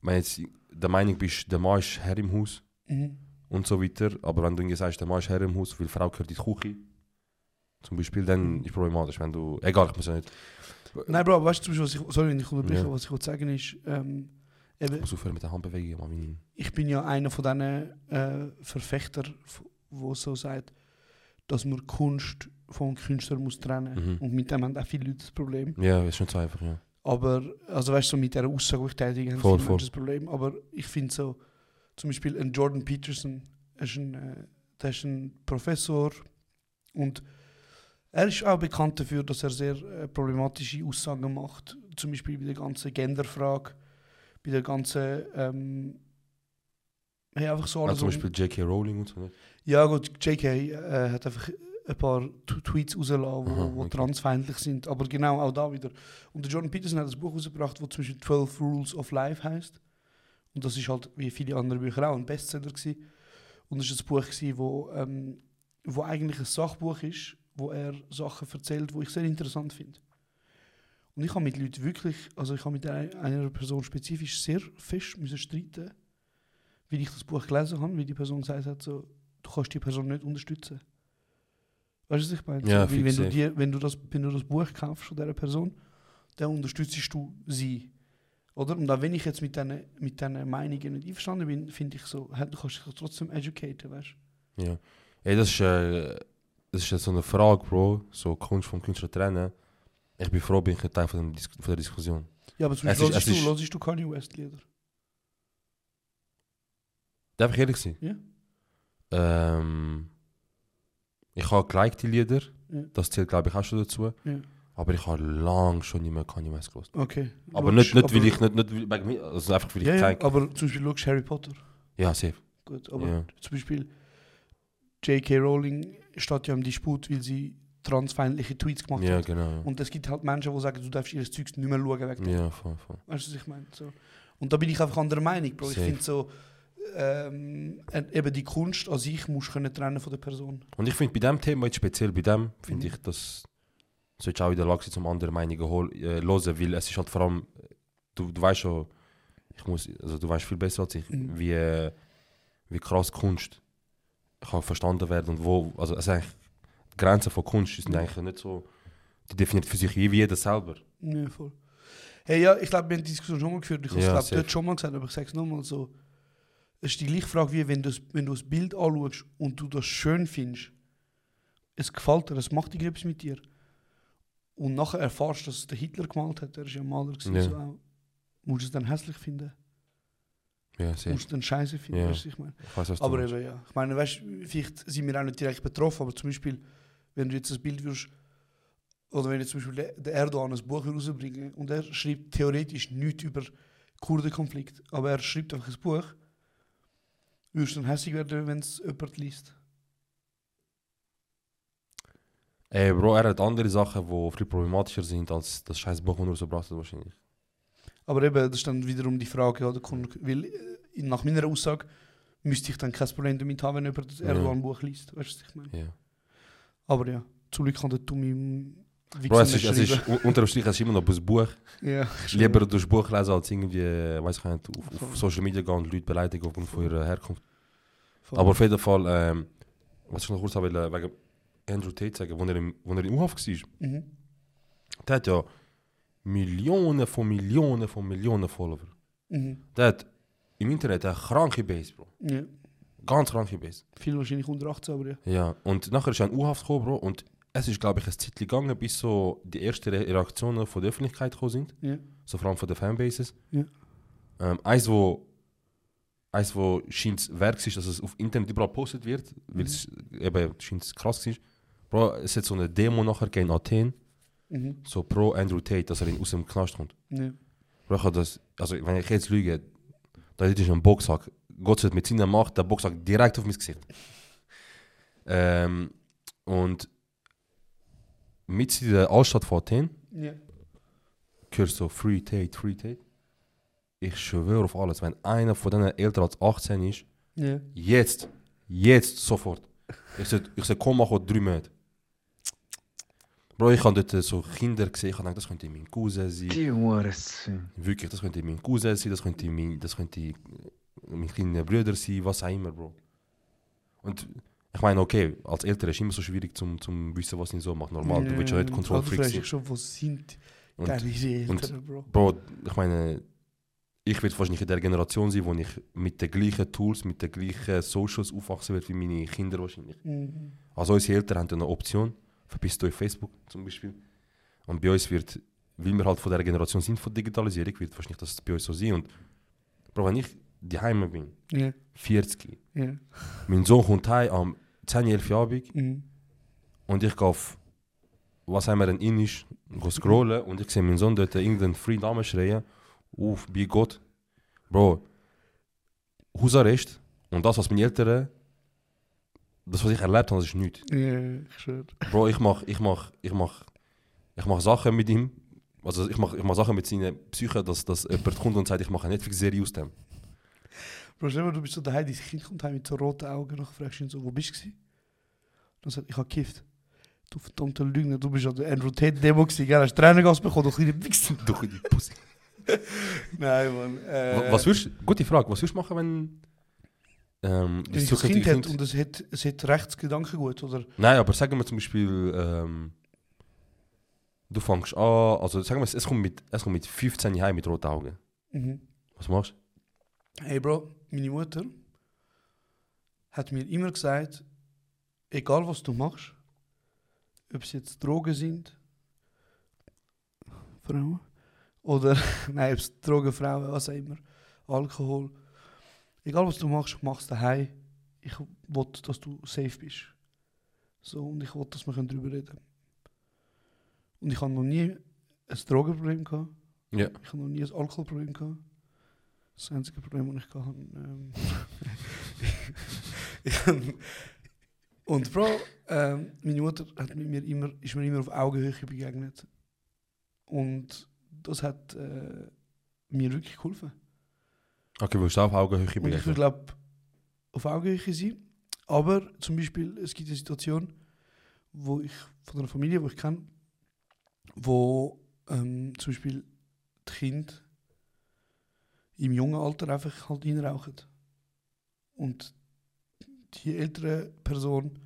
wenn jetzt der Meinung bist, der Mann ist Herr im Haus Mhm. und so weiter, aber wenn du irgendwie sagst, der Mann ist Herr im Haus, weil die Frau gehört in die Küche, zum Beispiel, dann ist problematisch, wenn du. Egal, ich muss ja nicht. Nein, Bro, weißt du, was ich, sorry, wenn ich unterbreche, Ja. was ich sagen ist, ähm, Ich eben, muss aufhören mit der Handbewegung, Mann. ich bin ja einer von diesen äh, Verfechter, wo so sagt, dass man Kunst vom Künstler muss trennen Mhm. Und mit dem haben auch viele Leute das Problem. Ja, ist nicht so einfach, ja. Aber, also weißt du, so mit dieser Aussage, die ich tätige, haben Voll, viele. Menschen das Problem. Aber ich finde so, zum Beispiel ein Jordan Peterson, er ist ein, äh, der ist ein Professor und er ist auch bekannt dafür, dass er sehr äh, problematische Aussagen macht. Zum Beispiel bei der ganzen Genderfrage, bei der ganzen, ähm, hey, einfach so Also alles zum um- Beispiel J.K. Rowling und so. Nicht? Ja gut, JK äh, hat einfach ein paar T Tweets rausgelassen, die okay. transfeindlich sind. Aber genau auch da wieder. Und der Jordan Peterson hat ein Buch rausgebracht, das zum Beispiel 12 Rules of Life heißt. Und das ist halt wie viele andere Bücher auch ein Bestseller gewesen. Und es ist ein Buch gewesen, wo, ähm, wo eigentlich ein Sachbuch ist, wo er Sachen erzählt, wo ich sehr interessant finde. Und ich habe mit Leuten wirklich, also ich habe mit einer, Person spezifisch sehr fest müssen streiten, weil ich das Buch gelesen habe, weil die Person gesagt hat, so, du kannst die Person nicht unterstützen. Weißt du, was ich meine? Ja, so, wenn, du dir, wenn, du das, wenn du das Buch kaufst von dieser Person, dann unterstützt du sie. Oder? Und auch wenn ich jetzt mit diesen mit diesen Meinungen nicht einverstanden bin, finde ich so, hey, du kannst dich trotzdem educaten, weißt du? Ja. Ey, das ist, äh, das ist jetzt so eine Frage, Bro. So Kunst vom Künstler trennen. Ich bin froh, bin ich ein Teil von, Dis von der Diskussion. Ja, aber zum Beispiel, hörst du, du Kanye West Lieder? Darf ich ehrlich sein? Ja. Ähm, ich habe geliked die Lieder. Ja. Das zählt, glaube ich, auch schon dazu. Ja. Aber ich habe lange schon nicht mehr Kanye West gehört. Okay. Aber Logisch, nicht, nicht weil aber- ich, nicht, nicht weil- wegen mir, also einfach weil ich Ja, kein... aber zum Beispiel schaust Harry Potter. Ja, safe. Gut, aber zum Beispiel J.K. Rowling steht ja im Disput, weil sie transfeindliche Tweets gemacht Ja, hat. genau. Und es gibt halt Menschen, die sagen, du darfst ihr Zeugs nicht mehr schauen wegen dem. Ja, voll, voll. Weißt du, was ich meine? So. Und da bin ich einfach anderer Meinung, Bro. Ich Safe. finde so, ähm, äh, eben die Kunst an sich musst können trennen von der Person. Und ich finde bei dem Thema, jetzt speziell bei dem, finde Mhm. ich, dass solltest du auch in der Lage sein, zum andere Meinungen hol, äh, hören, weil es ist halt vor allem, du, du weißt schon, ich muss, also du weißt viel besser als ich, Mhm. wie, äh, wie krass Kunst kann verstanden werden und wo, also, also eigentlich die Grenzen von Kunst sind eigentlich nicht so, die definiert für sich wie jeder selber. Ja, voll. Hey, ja, ich glaube, wir haben die Diskussion schon mal geführt. Ich habe es Ja, safe. dort schon mal gesagt, aber ich sage es nochmal so. Es ist die gleiche Frage, wie wenn, wenn du das Bild anschaust und du das schön findest. Es gefällt dir, es macht irgendetwas mit dir. Und nachher erfährst du, dass es der Hitler gemalt hat, er ist ja Maler. gewesen, Ja. So auch. Musst du es dann hässlich finden? Ja, sehr. Musst du es dann scheiße finden? Ja. Weißt ich meine? Ich weiß, Aber eben, ja. Ich meine, weißt, vielleicht sind wir auch nicht direkt betroffen, aber zum Beispiel, wenn du jetzt das Bild würdest, oder wenn jetzt zum Beispiel der- der Erdogan ein Buch rausbringen und er schreibt theoretisch nichts über Kurdenkonflikt, aber er schreibt einfach ein Buch, würdest du dann hässlich werden, wenn es jemand liest? Ey, Bro, er hat andere Sachen, die viel problematischer sind als das scheiß Buch, das er so braucht, wahrscheinlich. Aber eben, das ist dann wiederum die Frage, oder, weil äh, nach meiner Aussage müsste ich dann kein Problem damit haben, wenn jemand das. Erdogan-Buch liest. Weißt du, was ich meine? Ja. Aber ja, zum Glück kann der dumme Bro, es ist, es ist, schreiben. un- unterm Strich, es ist immer noch ein Buch. Ja, Lieber durch das Buch lesen, als irgendwie, weiß ich nicht, auf, auf Social Media gehen und Leute beleidigen aufgrund von ihrer Herkunft. Voll. Aber auf jeden Fall, ähm, was ich noch kurz äh, wegen Andrew Tate sagen, wo er im, wo er im U-Haft war, Mhm. der hat ja Millionen von Millionen von Millionen Follower. Mhm. Der hat im Internet eine kranke Base, Bro. Ja. Ganz kranke Base. Viel wahrscheinlich unter 18, aber ja. Ja, und nachher ist er in U-Haft gekommen, Bro, und es ist, glaube ich, ein Zeit gegangen, bis so die ersten Re- Reaktionen von der Öffentlichkeit gekommen sind. Ja. So vor allem von den Fanbases. Ja. Ähm, eins, wo, eins, wo scheint Werk ist, dass es auf Internet überall gepostet wird, weil es eben scheint krass ist. Bro, es hat so eine Demo nachher gegeben in Athen, Mhm. so pro Andrew Tate, dass er ihn aus dem Knast kommt. Ja. Bro, ich das, also wenn ich jetzt lüge, da ist ein Boxsack. Gott sei Dank mit seiner Macht, der Boxsack direkt auf mein Gesicht. ähm, und mit in der Altstadt von Athen, Ja. hörst so Free Tate, Free Tate. Ich schwöre auf alles, wenn einer von denen älter als 18 ist, Ja. jetzt, jetzt, sofort. Ich sag, ich sag komm, mach drei Monate. Bro, ich habe dort so Kinder gesehen, ich habe gedacht, das könnte mein Cousin sein. Die. Wirklich, das könnte mein Cousin sein, das könnte mein, das könnte mein kleiner Bruder sein, was auch immer, Bro. Und ich meine, okay, als Eltern ist es immer so schwierig zum, zum wissen, was ihn so macht. Normal, du willst ja nicht Control Also Freak fragst sein. schon, wo sind Und- deine und- Eltern, Bro? Bro, ich meine, ich werde wahrscheinlich in der Generation sein, wo ich mit den gleichen Tools, mit den gleichen Socials aufwachsen werde wie meine Kinder wahrscheinlich. Mhm. Also unsere Eltern haben eine Option, verpiss dich auf Facebook zum Beispiel. Und bei uns wird, weil wir halt von der Generation sind von Digitalisierung, wird wahrscheinlich das bei uns so sein. Und Bro, wenn ich daheim bin, Ja, 40, ja. mein Sohn kommt heim am 10, 11 Uhr Abend Mhm. und ich gehe auf, was haben wir denn in ist, go scrollen und ich sehe meinen Sohn dort irgendeinen Free Namen schreien, uff, bei Gott. Bro, Hausarrest und das, was meine Eltern, das, was ich erlebt habe, das ist nichts. Ja, ich. Bro, ich mach, ich mach, ich mach, ich mach Sachen mit ihm. Also ich mach, ich mach Sachen mit seiner Psyche, dass, dass jemand kommt und sagt, ich mache eine Netflix-Serie aus dem. Mal, du bist so daheim, dein Kind kommt heim mit so roten Augen, dann fragst du ihn so, wo bist du? Dann sagt ich hab gekifft. Du verdammter Lügner, du bist an der Andrew Tate Demo gewesen, gell? Hast Tränengas bekommen, du kleine Wichser. Durch die Pussy. Nein, Mann. Äh, Wa- was würdest, gute Frage, was würdest du machen, wenn... Ähm, wenn das Kind und es hat, es hat Rechtsgedankengut, oder? Nein, aber sagen wir zum Beispiel, ähm, du fängst an, also sagen wir, es kommt mit, es kommt mit 15 Jahren mit roten Augen. Mhm. Was machst du? Hey Bro, meine Mutter hat mir immer gesagt, egal was du machst, ob es jetzt Drogen sind, Frauen, oder, nein, ob es Drogen, Frauen, was auch immer, Alkohol, egal was du machst, mach es daheim. Ich will, dass du safe bist. So, und ich will, dass wir darüber reden können. Und ich habe noch nie ein Drogenproblem gehabt. Ja. Ich habe noch nie ein Alkoholproblem gehabt. Das einzige Problem, das ich hatte. Ähm, und Bro, ähm, meine Mutter hat mit mir immer, ist mir immer auf Augenhöhe begegnet. Und das hat äh, mir wirklich geholfen. Okay, willst du auf Augenhöhe Und ich begegnen? glaube, auf Augenhöhe sein. Aber zum Beispiel, es gibt eine Situation, wo ich von einer Familie, wo ich kenne, wo ähm, zum Beispiel die Kinder im jungen Alter einfach halt reinrauchen. Und die ältere Person,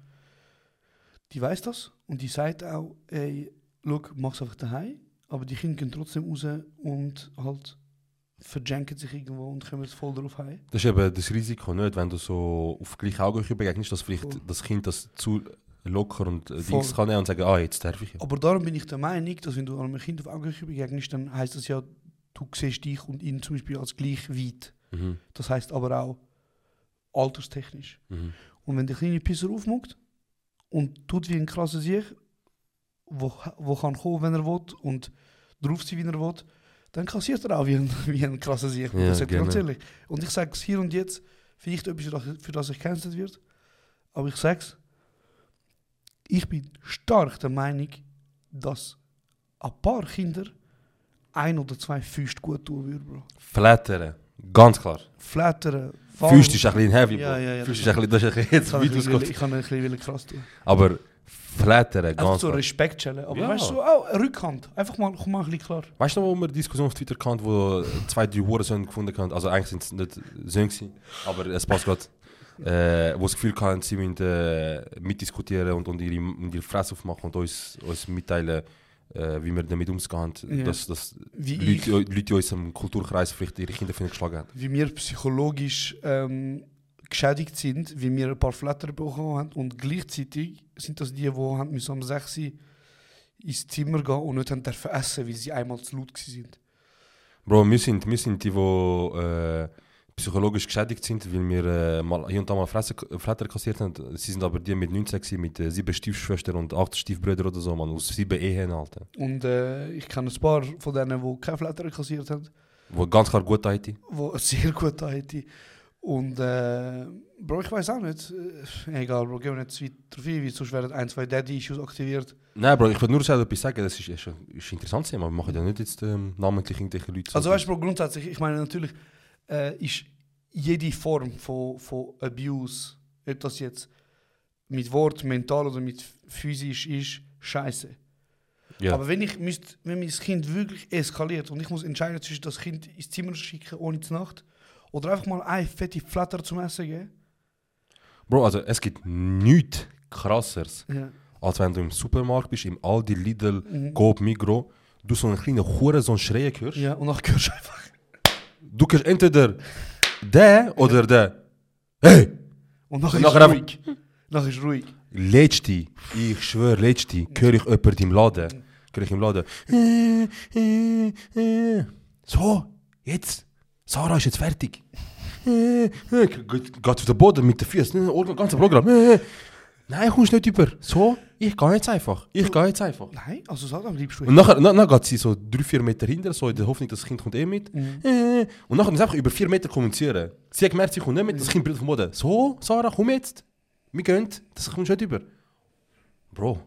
die weiß das und die sagt auch, ey, look, mach's einfach daheim. Aber die Kinder gehen trotzdem raus und halt verjanken sich irgendwo und kommen voll drauf heim. Das ist eben das Risiko nicht, wenn du so auf gleiche Augenhöhe begegnest, dass vielleicht Voll. das Kind das zu locker und äh. Dings kann nehmen und sagen, ah, jetzt darf ich ja. Aber darum bin ich der Meinung, dass wenn du einem Kind auf Augenhöhe begegnest, dann heißt das ja, du siehst dich und ihn zum Beispiel als gleich weit. Mhm. Das heißt aber auch alterstechnisch. Mhm. Und wenn der kleine Pisser aufmuckt und tut wie ein krasser Sieg, wo, wo kann kommen, wenn er will und drauf sein, wie er will, dann kassiert er auch wie ein, wie ein krasser Sieg. Ja, das gerne. ganz ehrlich. Und ich sage es hier und jetzt, vielleicht etwas, für das- für das ich gecancelt wird, aber ich sage es, ich bin stark der Meinung, dass ein paar Kinder ein oder zwei Füße gut tun würden, Bro. Flattern, ganz klar. Flattern, Füßt ist ein bisschen heavy, Ja, Bro. ja, ja, Füßt ist das- ein bisschen, das ist jetzt weit ausgeht. ich kann ein bisschen krass tun. Aber Flattern, ganz so klar. Respekt stellen. Aber Ja. weißt du, so, auch eine Rückhand. Einfach mal, komm mal ein bisschen klar. Weißt du noch, wo wir Diskussion auf Twitter hatten, wo zwei, drei Hurensöhne gefunden haben? Also eigentlich sind es nicht Söhne, aber es passt gerade. Äh, wo das Gefühl hatten, sie müssen äh, mitdiskutieren und, und, ihre, und ihre Fresse aufmachen und uns, uns mitteilen, wie wir damit umgehen. Ja. Dass, dass Wie Leute, ich, Leute in unserem Kulturkreis vielleicht ihre Kinder geschlagen haben. wie wir psychologisch ähm, geschädigt sind, wie wir ein paar Flatter bekommen haben und gleichzeitig sind das die, die haben müssen am 6 Uhr ins Zimmer gehen und nicht haben dürfen essen, weil sie einmal zu laut waren. Bro, wir sind, wir sind die, die äh, psychologisch geschädigt sind, weil wir äh, mal, hier und da mal Fresse, Flatter kassiert haben. Sie sind aber die mit 19 gewesen, mit äh, sieben Stiefschwestern und acht Stiefbrüdern oder so, man, aus sieben Ehen, Alter. Und äh, ich kenne ein paar von denen, die keine Flatter kassiert haben. Wo ganz klar gut IT. wo sehr gut hätte. Und äh, Bro, ich weiß auch nicht. Äh, egal, Bro, gehen wir nicht zu weit drauf ein, weil sonst werden ein, zwei Daddy-Issues aktiviert. Nein, Bro, ich würde nur etwas sagen, das ist, ist, ist interessant, aber wir machen ja nicht jetzt ähm, namentlich irgendwelche Leute. so- Also weißt du, Bro, grundsätzlich, ich meine natürlich, äh, ist jede Form von, von Abuse, ob das jetzt mit Wort, mental oder mit physisch ist, scheiße. ja. Aber wenn ich müsst, wenn mein Kind wirklich eskaliert und ich muss entscheiden zwischen das Kind ins Zimmer schicken ohne zur Nacht oder einfach mal eine fette Flatter zum Essen geben. Bro, also es gibt nichts krasseres, Ja. als wenn du im Supermarkt bist, im Aldi, Lidl, Mhm. Coop, Migro, du so einen kleinen Hure, so einen Schreien hörst. Ja, und dann hörst du einfach. Du kannst entweder der oder der. Hey! Und nachher ist nachher ruhig. Nachher ist ruhig. Letzte, ich schwöre, letzte, höre ich jemanden im Laden. Höre ich im Laden. So, jetzt. Sarah ist jetzt fertig. Geht auf den Boden mit den Füßen. Das ganze Programm. Nein, kommst nicht über. So, ich gehe jetzt einfach. Ich gehe jetzt einfach. Nein, also sag bleibst du Und nachher, na, dann geht sie so drei, vier Meter hinter, so in der Hoffnung, dass das Kind kommt eh mit. Mhm. Äh, und nachher sie einfach über vier Meter kommunizieren. Sie hat gemerkt, sie kommt nicht mit, das Kind bringt vom Boden. So, Sarah, komm jetzt. Wir gehen, das kommst nicht über. Bro,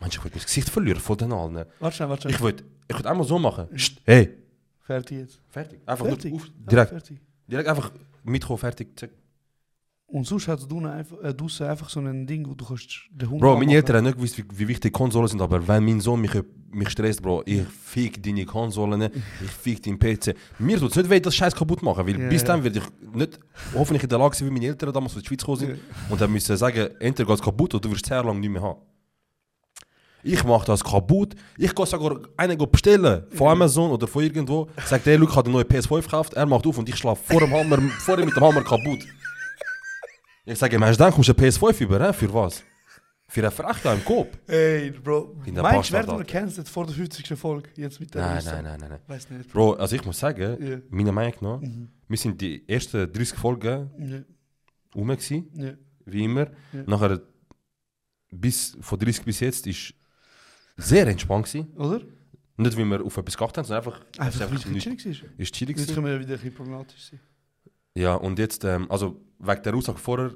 Mensch, ich will mein Gesicht verlieren von den allen. Warte schnell, warte schnell. Ich will, ich einmal so machen. Psst, hey, Fertig jetzt. fertig. Einfach Fertig. nur auf, direkt, fertig. direkt einfach mitkommen, fertig. Zack. Und sonst hat du einfach, äh, draussen einfach so ein Ding, wo du kannst den Hund Bro, meine. Eltern haben nicht gewusst, wie, wie wichtig Konsolen sind, aber wenn mein Sohn mich, mich stresst, Bro, ich fick deine Konsolen, ich fick deinen PC. Mir tut es nicht weh, das Scheiß kaputt machen, weil Ja, bis dann werde ich nicht hoffentlich in der Lage sein, wie meine Eltern damals aus der Schweiz gekommen sind und dann müssen sagen, entweder geht es kaputt oder du wirst es sehr lange nicht mehr haben. Ich mache das kaputt. Ich gehe sogar einen bestellen von Amazon oder von irgendwo. Sagt der, Luke hat eine neue PS5 gekauft, er macht auf und ich schlafe vor dem Hammer, vor ihm mit dem Hammer kaputt. Ich sage, Mensch, dann kommst du eine PS5 über, hä? für was? Für eine Frechheit im Kopf? Ey, Bro, In der meinst du, werden wir cancelled vor der 50. Folge? Jetzt mit der Nein, nein, nein, nein, nein. Weiß nicht, Bro. Also ich muss sagen, Ja. meiner Meinung nach, wir sind die ersten 30 Folgen Ja, rum gewesen, ja. wie immer. Ja. Nachher, bis, von 30 bis jetzt, ist sehr entspannt gewesen. Oder? Nicht, wie wir auf etwas geachtet haben, sondern einfach, es ist Einfach, weil es chillig ist. ist chillig Jetzt gewesen. können wir wieder ein bisschen problematisch sein. Ja, und jetzt, ähm, also wegen der Aussage vorher,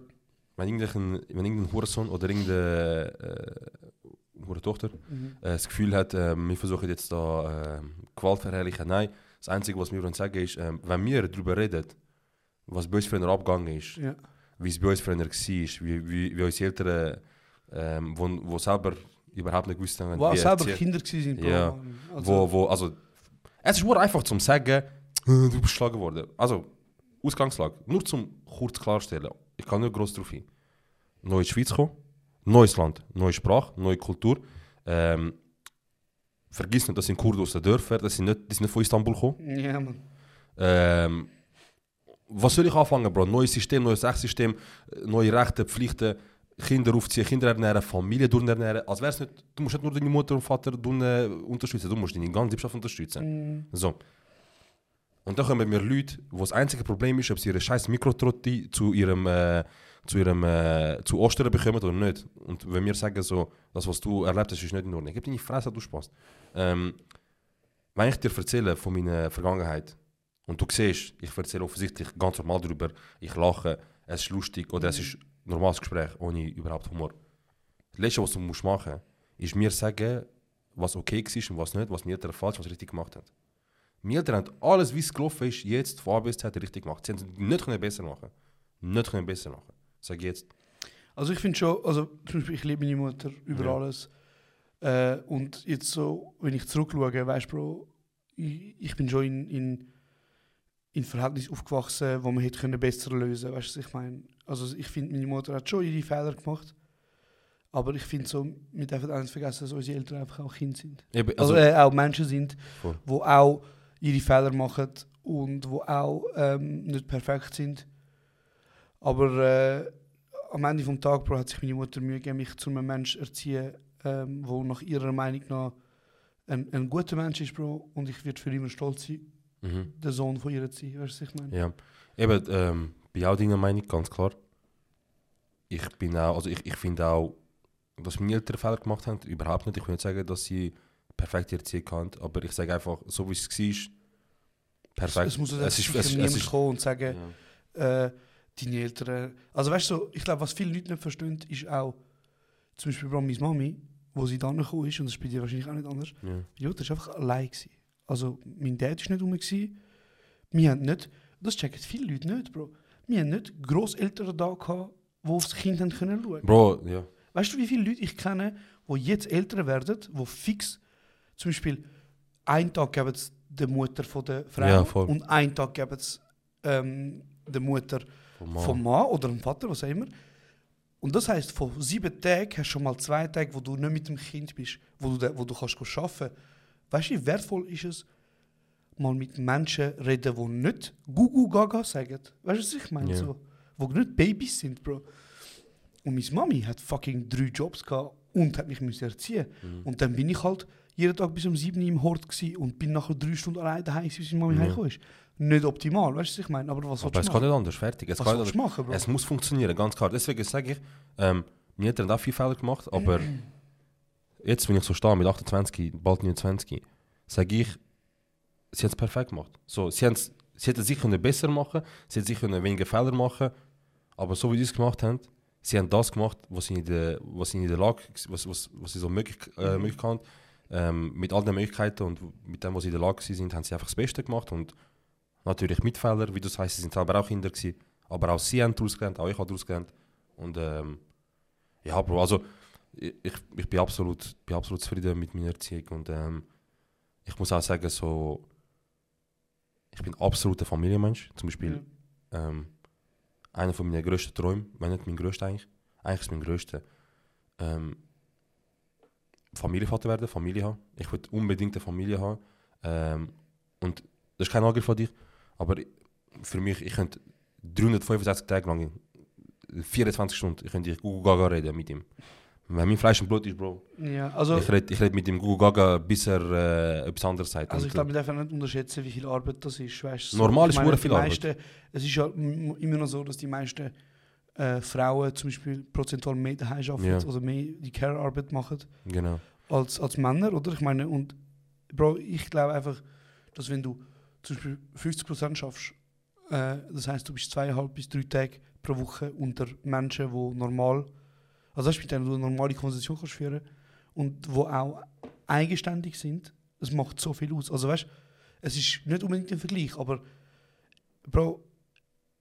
wenn irgendein, wenn irgendein Hurensohn oder irgendeine äh, Hurentochter Mhm. äh, das Gefühl hat, äh, wir versuchen jetzt da äh, Gewalt verherrlichen, nein. Das Einzige, was wir wollen sagen ist, ähm, wenn wir darüber reden, was bei uns früher abgegangen ist, Ja. wie es bei uns früher war, wie, wie, wie unsere Eltern, ähm, wo, wo selber überhaupt nicht gewusst haben, Wo wie selber erziehen. Kinder Bro. Ja. Also, wo, wo, also, es ist nur einfach zum sagen, äh, du bist geschlagen worden. Also, Ausgangslage, nur zum kurz klarstellen, ich kann nicht groß drauf hin. Neue Schweiz kommen, neues Land, neue Sprache, neue Kultur. Ähm, vergiss nicht, das sind Kurden aus den Dörfern, das sind nicht, die sind nicht von Istanbul gekommen. Ja, man. Ähm, was soll ich anfangen, Bro? Neues System, neues Rechtssystem, neue Rechte, Pflichten, Kinder aufziehen, Kinder ernähren, Familie durchernähren. Als wär's nicht, du musst nicht nur deine Mutter und Vater unterstützen, du musst deine ganze Wirtschaft unterstützen. Mhm. So. Und dann kommen mir Leute, wo das einzige Problem ist, ob sie ihre scheiß Mikrotrotti zu ihrem, äh, zu ihrem, äh, zu Ostern bekommen oder nicht. Und wenn wir sagen so, das was du erlebt hast, ist nicht in Ordnung. Gib deine Fresse, du Spaß. Ähm, wenn ich dir erzähle von meiner Vergangenheit und du siehst, ich erzähle offensichtlich ganz normal darüber, ich lache, es ist lustig oder es ist ein normales Gespräch ohne überhaupt Humor. Das Letzte, was du musst machen, ist mir sagen, was okay war und was nicht, was meine Eltern falsch, was richtig gemacht haben. Meine Eltern haben alles, wie es gelaufen ist, jetzt von A bis Z richtig gemacht. Sie haben es nicht können besser machen. Nicht können besser machen. Sag jetzt. Also ich finde schon, also zum Beispiel, ich liebe meine Mutter über Ja. alles. Äh, und jetzt so, wenn ich zurückschaue, weißt du, Bro, ich, ich bin schon in, in, in Verhältnis aufgewachsen, wo man hätte können besser lösen weißt du, was ich meine? Also ich finde, meine Mutter hat schon ihre Fehler gemacht. Aber ich finde so, wir dürfen eines vergessen, dass unsere Eltern einfach auch Kinder sind. Eben, Also, also, äh, auch Menschen sind, Voll. die auch ihre Fehler machen und wo auch ähm, nicht perfekt sind. Aber äh, am Ende des Tages Bro, hat sich meine Mutter Mühe gegeben, mich zu einem Menschen erziehen, ähm, wo nach ihrer Meinung nach ein, ein guter Mensch ist, Bro. Und ich werde für immer stolz sein, mhm. der Sohn von ihr zu sein. Weißt du, was ich meine? Ja. Eben, ähm, bin auch deiner Meinung, ganz klar. Ich bin auch, also ich, ich finde auch, dass meine Eltern Fehler gemacht haben, überhaupt nicht. Ich will nicht sagen, dass sie perfekt erziehen haben, aber ich sage einfach, so wie es war, perfekt. Es muss es es ist, es, es niemand ist, kommen und sagen, ja. äh, deine Eltern. Also weißt du, so, ich glaube, was viele Leute nicht verstehen, ist auch, zum Beispiel bei meine Mami, wo sie dann gekommen ist, und das ist bei dir wahrscheinlich auch nicht anders, Ja. meine Mutter war einfach allein. Gewesen. Also mein Dad war nicht rum. Gewesen. Wir haben nicht, das checken viele Leute nicht, Bro, wir haben nicht Grosseltern da gehabt, die aufs Kind haben können schauen. Bro, ja. Weißt du, wie viele Leute ich kenne, die jetzt älter werden, die fix, zum Beispiel, einen Tag geben sie der Mutter von der Frau Ja, und einen Tag geben sie ähm, der Mutter Vom Mann. vom Mann oder dem Vater, was auch immer. Und das heißt, von sieben Tagen hast du schon mal zwei Tage, wo du nicht mit dem Kind bist, wo du, wo du kannst arbeiten. Weißt du, wie wertvoll ist es, mal mit Menschen reden, die nicht Gugu Gaga sagen. Weißt du, was ich meine? Ja. So, wo nicht Babys sind, Bro. Und meine Mami hat fucking drei Jobs gehabt und hat mich müssen erziehen. Mhm. Und dann bin ich halt jeden Tag bis um 7 Uhr im Hort gsi und bin nachher drei Stunden allein daheim, gewesen, bis meine Mami Ja. heimgekommen ist. Nicht optimal, weißt du, was ich meine? Aber was Aber es kann nicht anders, fertig. Es, Was kann du machen, Bro? es muss funktionieren, ganz klar. Deswegen sage ich, ähm, meine Eltern haben auch viele Fehler gemacht, aber jetzt, wenn ich so stehe mit 28, bald 29, sage ich, sie haben es perfekt gemacht. So, sie, sie hätten sich können besser machen sie hätten sich können weniger Fehler machen aber so wie sie es gemacht haben, sie haben das gemacht, was sie in der, was sie in der Lage, was, was, was sie so möglich, äh, möglich haben. Ähm, mit all den Möglichkeiten und mit dem, was sie in der Lage sind, haben sie einfach das Beste gemacht und natürlich mit Fehlern, wie du sagst, sie sind selber auch Kinder gewesen, aber auch sie haben daraus gelernt, auch ich habe daraus gelernt und ähm, ja, Bro, also ich, ich, bin, absolut, bin absolut zufrieden mit meiner Erziehung und ähm, ich muss auch sagen, so ich bin absoluter Familienmensch, zum Beispiel ähm, einer von meinen grössten Träumen, wenn nicht mein grösster eigentlich, eigentlich ist mein grösster, ähm, Familienvater werden, Familie haben. Ich will unbedingt eine Familie haben. Ähm, und das ist kein Angriff von dich, aber für mich, ich könnte 365 Tage lang, 24 Stunden, ich könnte Google Gaga reden mit ihm. Wenn mein Fleisch und Blut ist, Bro, Ja, also, ich rede ich red mit dem Google Gaga, bis er äh, etwas anderes sagt. also ich glaube, wir dürfen nicht unterschätzen, wie viel Arbeit das ist. Weißt, so, Normal ist meine, verdammt viel die Arbeit. meisten, Es ist ja immer noch so, dass die meisten äh, Frauen zum Beispiel prozentual mehr daheim arbeiten, Ja. also mehr die Care-Arbeit machen. genau. als, als Männer, oder? Ich meine, und Bro, ich glaube einfach, dass wenn du zum Beispiel 50% schaffst, äh, das heißt, du bist zweieinhalb bis drei Tage pro Woche unter Menschen, die normal, also weißt, du, mit denen du eine normale Konversation kannst führen und wo auch eigenständig sind, das macht so viel aus. Also weißt, es ist nicht unbedingt ein Vergleich, aber Bro,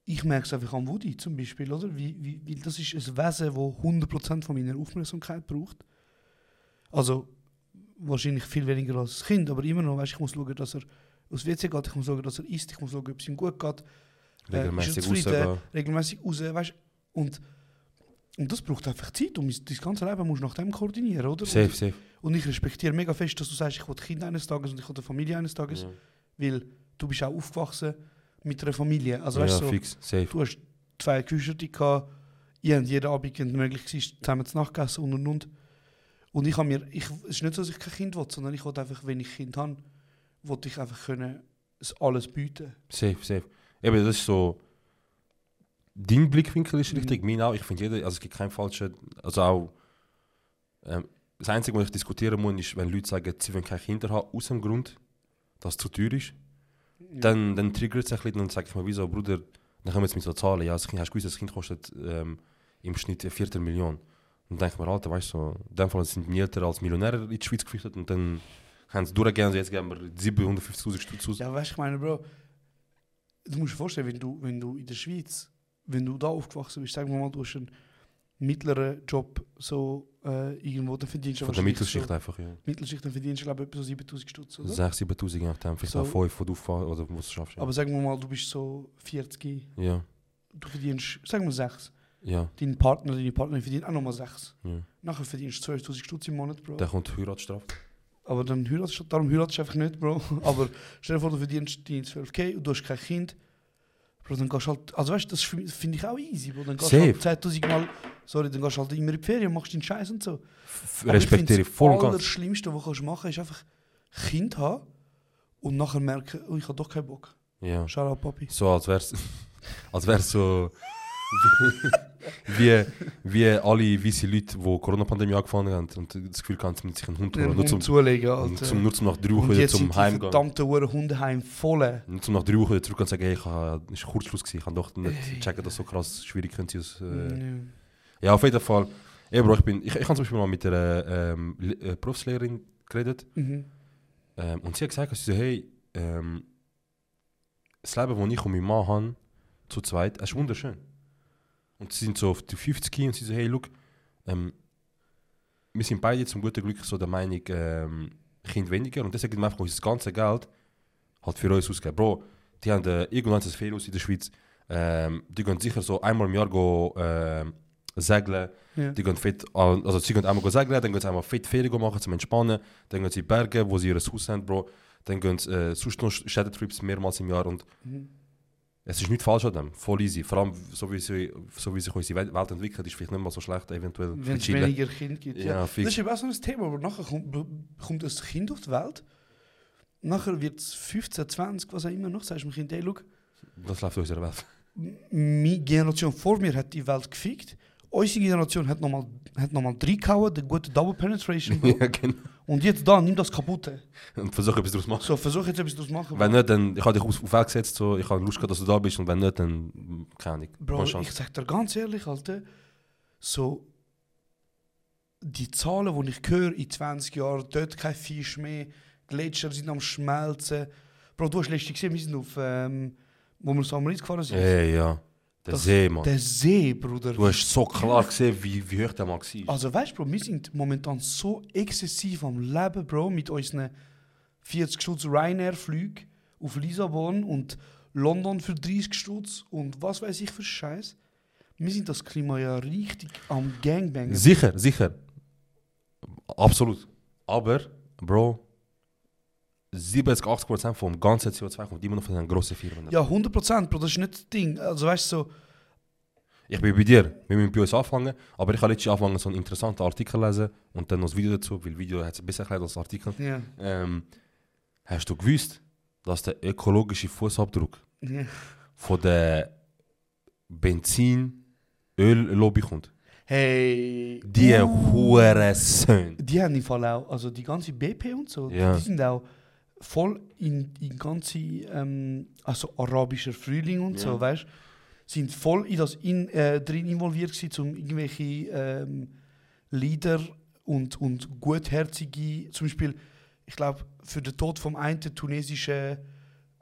ich merke es einfach an Woody zum Beispiel, oder? Wie, wie, wie, das ist ein Wesen, das 100% von meiner Aufmerksamkeit braucht. Also wahrscheinlich viel weniger als das Kind, aber immer noch, weißt, ich muss schauen, dass er aus WC geht, ich muss schauen, dass er isst, ich muss schauen, ob es ihm gut geht, äh, Regelmäßig ist er zufrieden, rausgehen. regelmäßig raus, weißt, und, und das braucht einfach Zeit und dein ganze Leben musst du nach dem koordinieren, oder? Safe, Und, safe. und ich respektiere mega fest, dass du sagst, ich will Kind eines Tages und ich will eine Familie eines Tages, Ja, weil du bist auch aufgewachsen mit einer Familie, also ja weißt, so, fix, safe. du hast zwei Geschwister gehabt, ihr habt jeden Abend wenn möglich war, zusammen zu Nacht gegessen und und und. Und ich habe mir, ich, es ist nicht so, dass ich kein Kind will, sondern ich will einfach, wenn ich Kind habe, will ich einfach können, es alles bieten. Safe, safe. Eben, das ist so. Dein Blickwinkel ist Mhm. richtig, mein auch. Ich finde jeder, also es gibt keinen falschen. Also auch. Ähm, das Einzige, was ich diskutieren muss, ist, wenn Leute sagen, sie wollen keine Kinder haben, aus dem Grund, dass es zu teuer ist. Dann, dann triggert es ein bisschen und ich mir, wieso, Bruder, dann kommen wir jetzt mit so Zahlen. Ja, das kind, hast du gewusst, das Kind kostet ähm, im Schnitt eine Viertelmillion. Und dann denke ich mir, Alter, weißt du, so, in dem Fall sind meine Eltern als Millionäre in die Schweiz geflüchtet und dann haben sie durchgegeben und jetzt geben wir 750.000 Stutz aus. Ja, weißt du, ich meine, Bro, du musst dir vorstellen, wenn du, wenn du in der Schweiz, wenn du da aufgewachsen bist, sagen wir mal, du hast einen mittleren Job, so äh, irgendwo, dann verdienst du Von der Mittelschicht so, einfach, ja. Mittelschicht, dann verdienst du, glaube ich, etwa so 7000 Stutz, oder? 6, 7000 je nachdem, vielleicht So. auch 5, wo du auffahrst oder wo du schaffst. Ja. Aber sagen wir mal, du bist so 40, ja, du verdienst, sagen wir 6. ja, Dein Partner, deine Partnerin verdient auch nochmal 6. ja. Nachher verdienst du 12'000 Stutz im Monat, Bro. Dann kommt die Heiratsstrafe. Aber dann heiratest du, darum heiratest du einfach nicht, Bro. Aber stell dir vor, du verdienst deine 12k und du hast kein Kind. Bro, dann gehst du halt, also weißt du, das finde find ich auch easy, Bro. Dann gehst du halt 10'000 Mal, sorry, dann gehst du halt immer in die Ferien und machst deinen Scheiß und so. Respektiere ich voll und finde, das ganz. Allerschlimmste, was du kannst machen ist einfach Kind haben und nachher merken, oh, ich habe doch keinen Bock. Ja. Schau auf Papi. So, als wär's, als wär's so. wie, wie alle weiße Leute, die Corona-Pandemie angefangen haben und das Gefühl haben, sie müssen sich einen Hund holen. Nur zum, zulegen, Alter. zum, nur zum nach drei Wochen wieder zum sind die Heimgehen. verdammten Uhren Hundeheim voll. Nur zum nach drei Wochen wieder zurück und sagen, hey, ich es war Kurzschluss, gewesen. ich kann doch nicht checken, dass so krass schwierig könnte sein. Äh, Ja. Auf jeden Fall. Ja, Bro, ich, bin, ich, ich habe zum Beispiel mal mit einer ähm, Le- äh, Berufslehrerin geredet. Mhm. Ähm, und sie hat gesagt, sie so, hey, ähm, das Leben, das ich und mein Mann haben, zu zweit, ist wunderschön. Und sie sind so auf die 50 und sie so, hey, look, ähm, wir sind beide zum guten Glück so der Meinung, ähm, Kind weniger und deswegen einfach unser ganzes Geld halt für uns ausgeben. Bro, die haben äh, irgendwann ein Ferienhaus in der Schweiz, ähm, die gehen sicher so einmal im Jahr go, ähm, segeln, Ja. die gehen an- also sie gehen einmal segeln, dann gehen sie einmal fett Ferien machen zum Entspannen, dann gehen sie in Berge, wo sie ihr Haus haben, Bro. Dann gehen äh, sonst noch Städtetrips mehrmals im Jahr und Mhm. es ist nicht falsch an dem, voll easy. Vor allem, so wie, sie, so wie sich unsere Welt entwickelt, ist vielleicht nicht mal so schlecht, eventuell Wenn es weniger Kinder gibt. Ja. Ja, Das ist eben auch so ein Thema, aber nachher kommt, kommt ein Kind auf die Welt. Nachher wird es 15, 20, was auch immer noch. Sagst du dem Kind, hey, schau, Das läuft in unserer Welt. meine Generation vor mir hat die Welt gefickt. Unsere Generation hat nochmal hat noch mal reingehauen, der gute Double Penetration. Bro. ja, genau. Und jetzt da, nimm das kaputte. Und versuche etwas daraus machen. So, versuch jetzt etwas daraus zu machen. Wenn nicht, dann, ich habe dich auf, auf gesetzt, so, ich habe Lust gehabt, dass du da bist, und wenn nicht, dann, keine Ahnung. Bro, ich sag dir ganz ehrlich, Alter, so die Zahlen, die ich höre in 20 Jahren, dort kein Fisch mehr, Gletscher sind am Schmelzen. Bro, du hast letztens gesehen, wir sind auf, ähm, wo wir so am Ritz gefahren sind. Ey, ja. Der Das- See, Mann. Der See, Bruder. Du hast so klar gesehen, wie, wie hoch der mal war. Also weißt du, Bro, wir sind momentan so exzessiv am Leben, Bro, mit unseren 40 Stutz Ryanair-Flügen auf Lissabon und London für 30 Stutz und was weiß ich für Scheiß. Wir sind das Klima ja richtig am Gangbangen. Sicher, sicher. Absolut. Aber, Bro, 70, 80 Prozent vom ganzen CO2 kommt immer noch von den grossen Firmen. Ja, 100 Prozent, Bro, das ist nicht das Ding. Also weißt du, so, Ich bin bei dir, wir müssen bei uns anfangen, aber ich habe letztens angefangen, so einen interessanten Artikel zu lesen und dann noch das Video dazu, weil Video hat es besser erklärt als Artikel. ja, Ähm, hast du gewusst, dass der ökologische Fußabdruck ja. von der Benzin-Öl-Lobby kommt? Hey. Die uh, Hurensohn. Die haben im Fall auch, also die ganze BP und so, Ja. die sind auch voll in die ganze, ähm, also arabischer Frühling und so, Ja. weißt sind voll in das in, äh, drin involviert gewesen, um irgendwelche ähm, Lieder und, und gutherzige, zum Beispiel, ich glaube, für den Tod vom einen tunesischen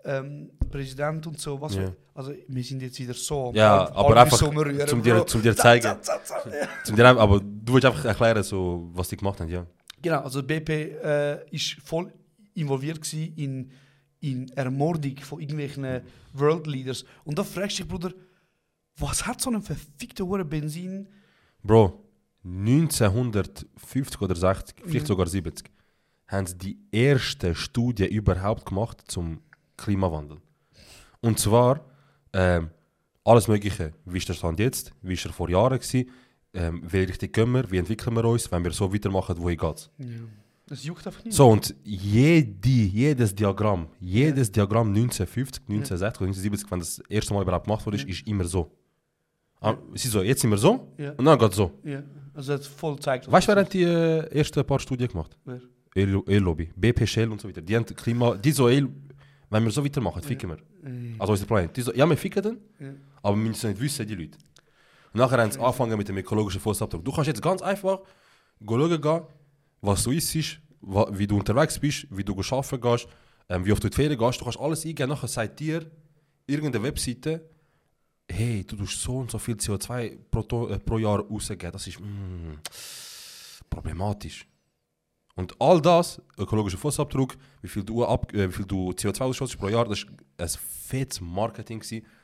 ähm, Präsident und so, was Ja. wir- also wir sind jetzt wieder so Ja, halb- aber halb einfach rühren, zum dir, zum dir zeigen. za, za, za, ja. Zum dir, aber du willst einfach erklären, so, was die gemacht haben, ja. Genau, also BP äh, ist voll involviert gewesen in, in Ermordung von irgendwelchen World Leaders. Und da fragst du dich, Bruder, was hat so ein verfickter Hure Benzin? Bro, 1950 oder 60, vielleicht Ja. sogar 70, haben sie die erste Studie überhaupt gemacht zum Klimawandel. Und zwar ähm, alles Mögliche. Wie ist der Stand jetzt? Wie ist er vor Jahren gewesen? Ähm, welche Richtung gehen wir? Wie entwickeln wir uns? Wenn wir so weitermachen, wohin geht's? Ja. Das juckt einfach nicht. So, und jede, jedes Diagramm, jedes Diagramm 1950, 1960 oder 1970, wenn das erste Mal überhaupt gemacht wurde, ist, immer so. Ah, es ist so, jetzt sind wir so und dann geht so. Ja. Also das voll zeigt. Weißt du, wer hat die äh, ersten paar Studien gemacht? Wer? Öl- Öllobby, BP Shell und so weiter. Die haben Klima, die so Öl, wenn wir so weitermachen, ficken wir. Also unser Planet. Die so, ja, wir ficken den, Ja. aber wir müssen nicht wissen, die Leute. Und nachher haben sie angefangen mit dem ökologischen Fußabdruck. Du kannst jetzt ganz einfach schauen gehen, was du isst, wie du unterwegs bist, wie du arbeiten gehst, ähm, wie oft du in die Ferien gehst. Du kannst alles eingeben. Nachher sagt dir irgendeine Webseite, hey, du tust so und so viel CO2 pro, äh, pro Jahr rausgeben. Das ist mm, problematisch. Und all das, ökologischer Fußabdruck, wie viel du, ab, äh, wie viel du CO2 ausstoßt pro Jahr, das war ein fettes Marketing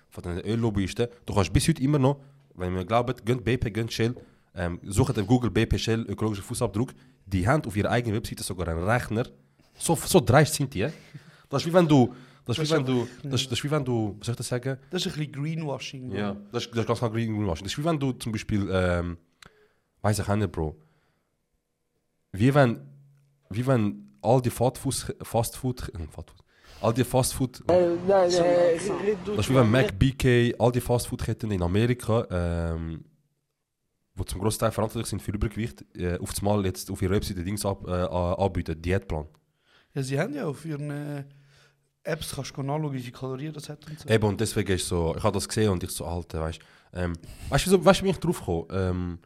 von den Öllobbyisten. Du kannst bis heute immer noch, wenn ihr glaubt, gönnt BP, gönnt Shell, ähm, sucht auf Google BP Shell ökologischer Fußabdruck, die haben auf ihrer eigenen Webseite sogar einen Rechner. So, so dreist sind die. eh? Das ist wie wenn du, das ist wie wenn du, das, das ist wie wenn du, was soll ich das sagen? das ist ein bisschen Greenwashing. Bro. Ja, das, ist- das ist ganz klar Greenwashing. Das ist wie wenn du zum Beispiel, ähm, weiß ich auch nicht, Bro. Wie wenn, wie wenn all die Fastfood, Fastfood, äh, Fastfood, all die Fastfood, das ist wie wenn Mac, BK, all die Fastfood-Ketten in Amerika, ähm, wo zum grossen Teil verantwortlich sind für Übergewicht, äh, auf das Mal jetzt auf ihrer Webseite Dings ab, äh, anbieten, Diätplan. Ja, sie haben ja auf ihren äh, Apps kannst du nachschauen, wie viele Kalorien das hat und so. Eben, und deswegen ist so, ich habe das gesehen und ich so, Alter, weißt du, ähm, weißt du, weißt wie ich drauf komme? Ähm,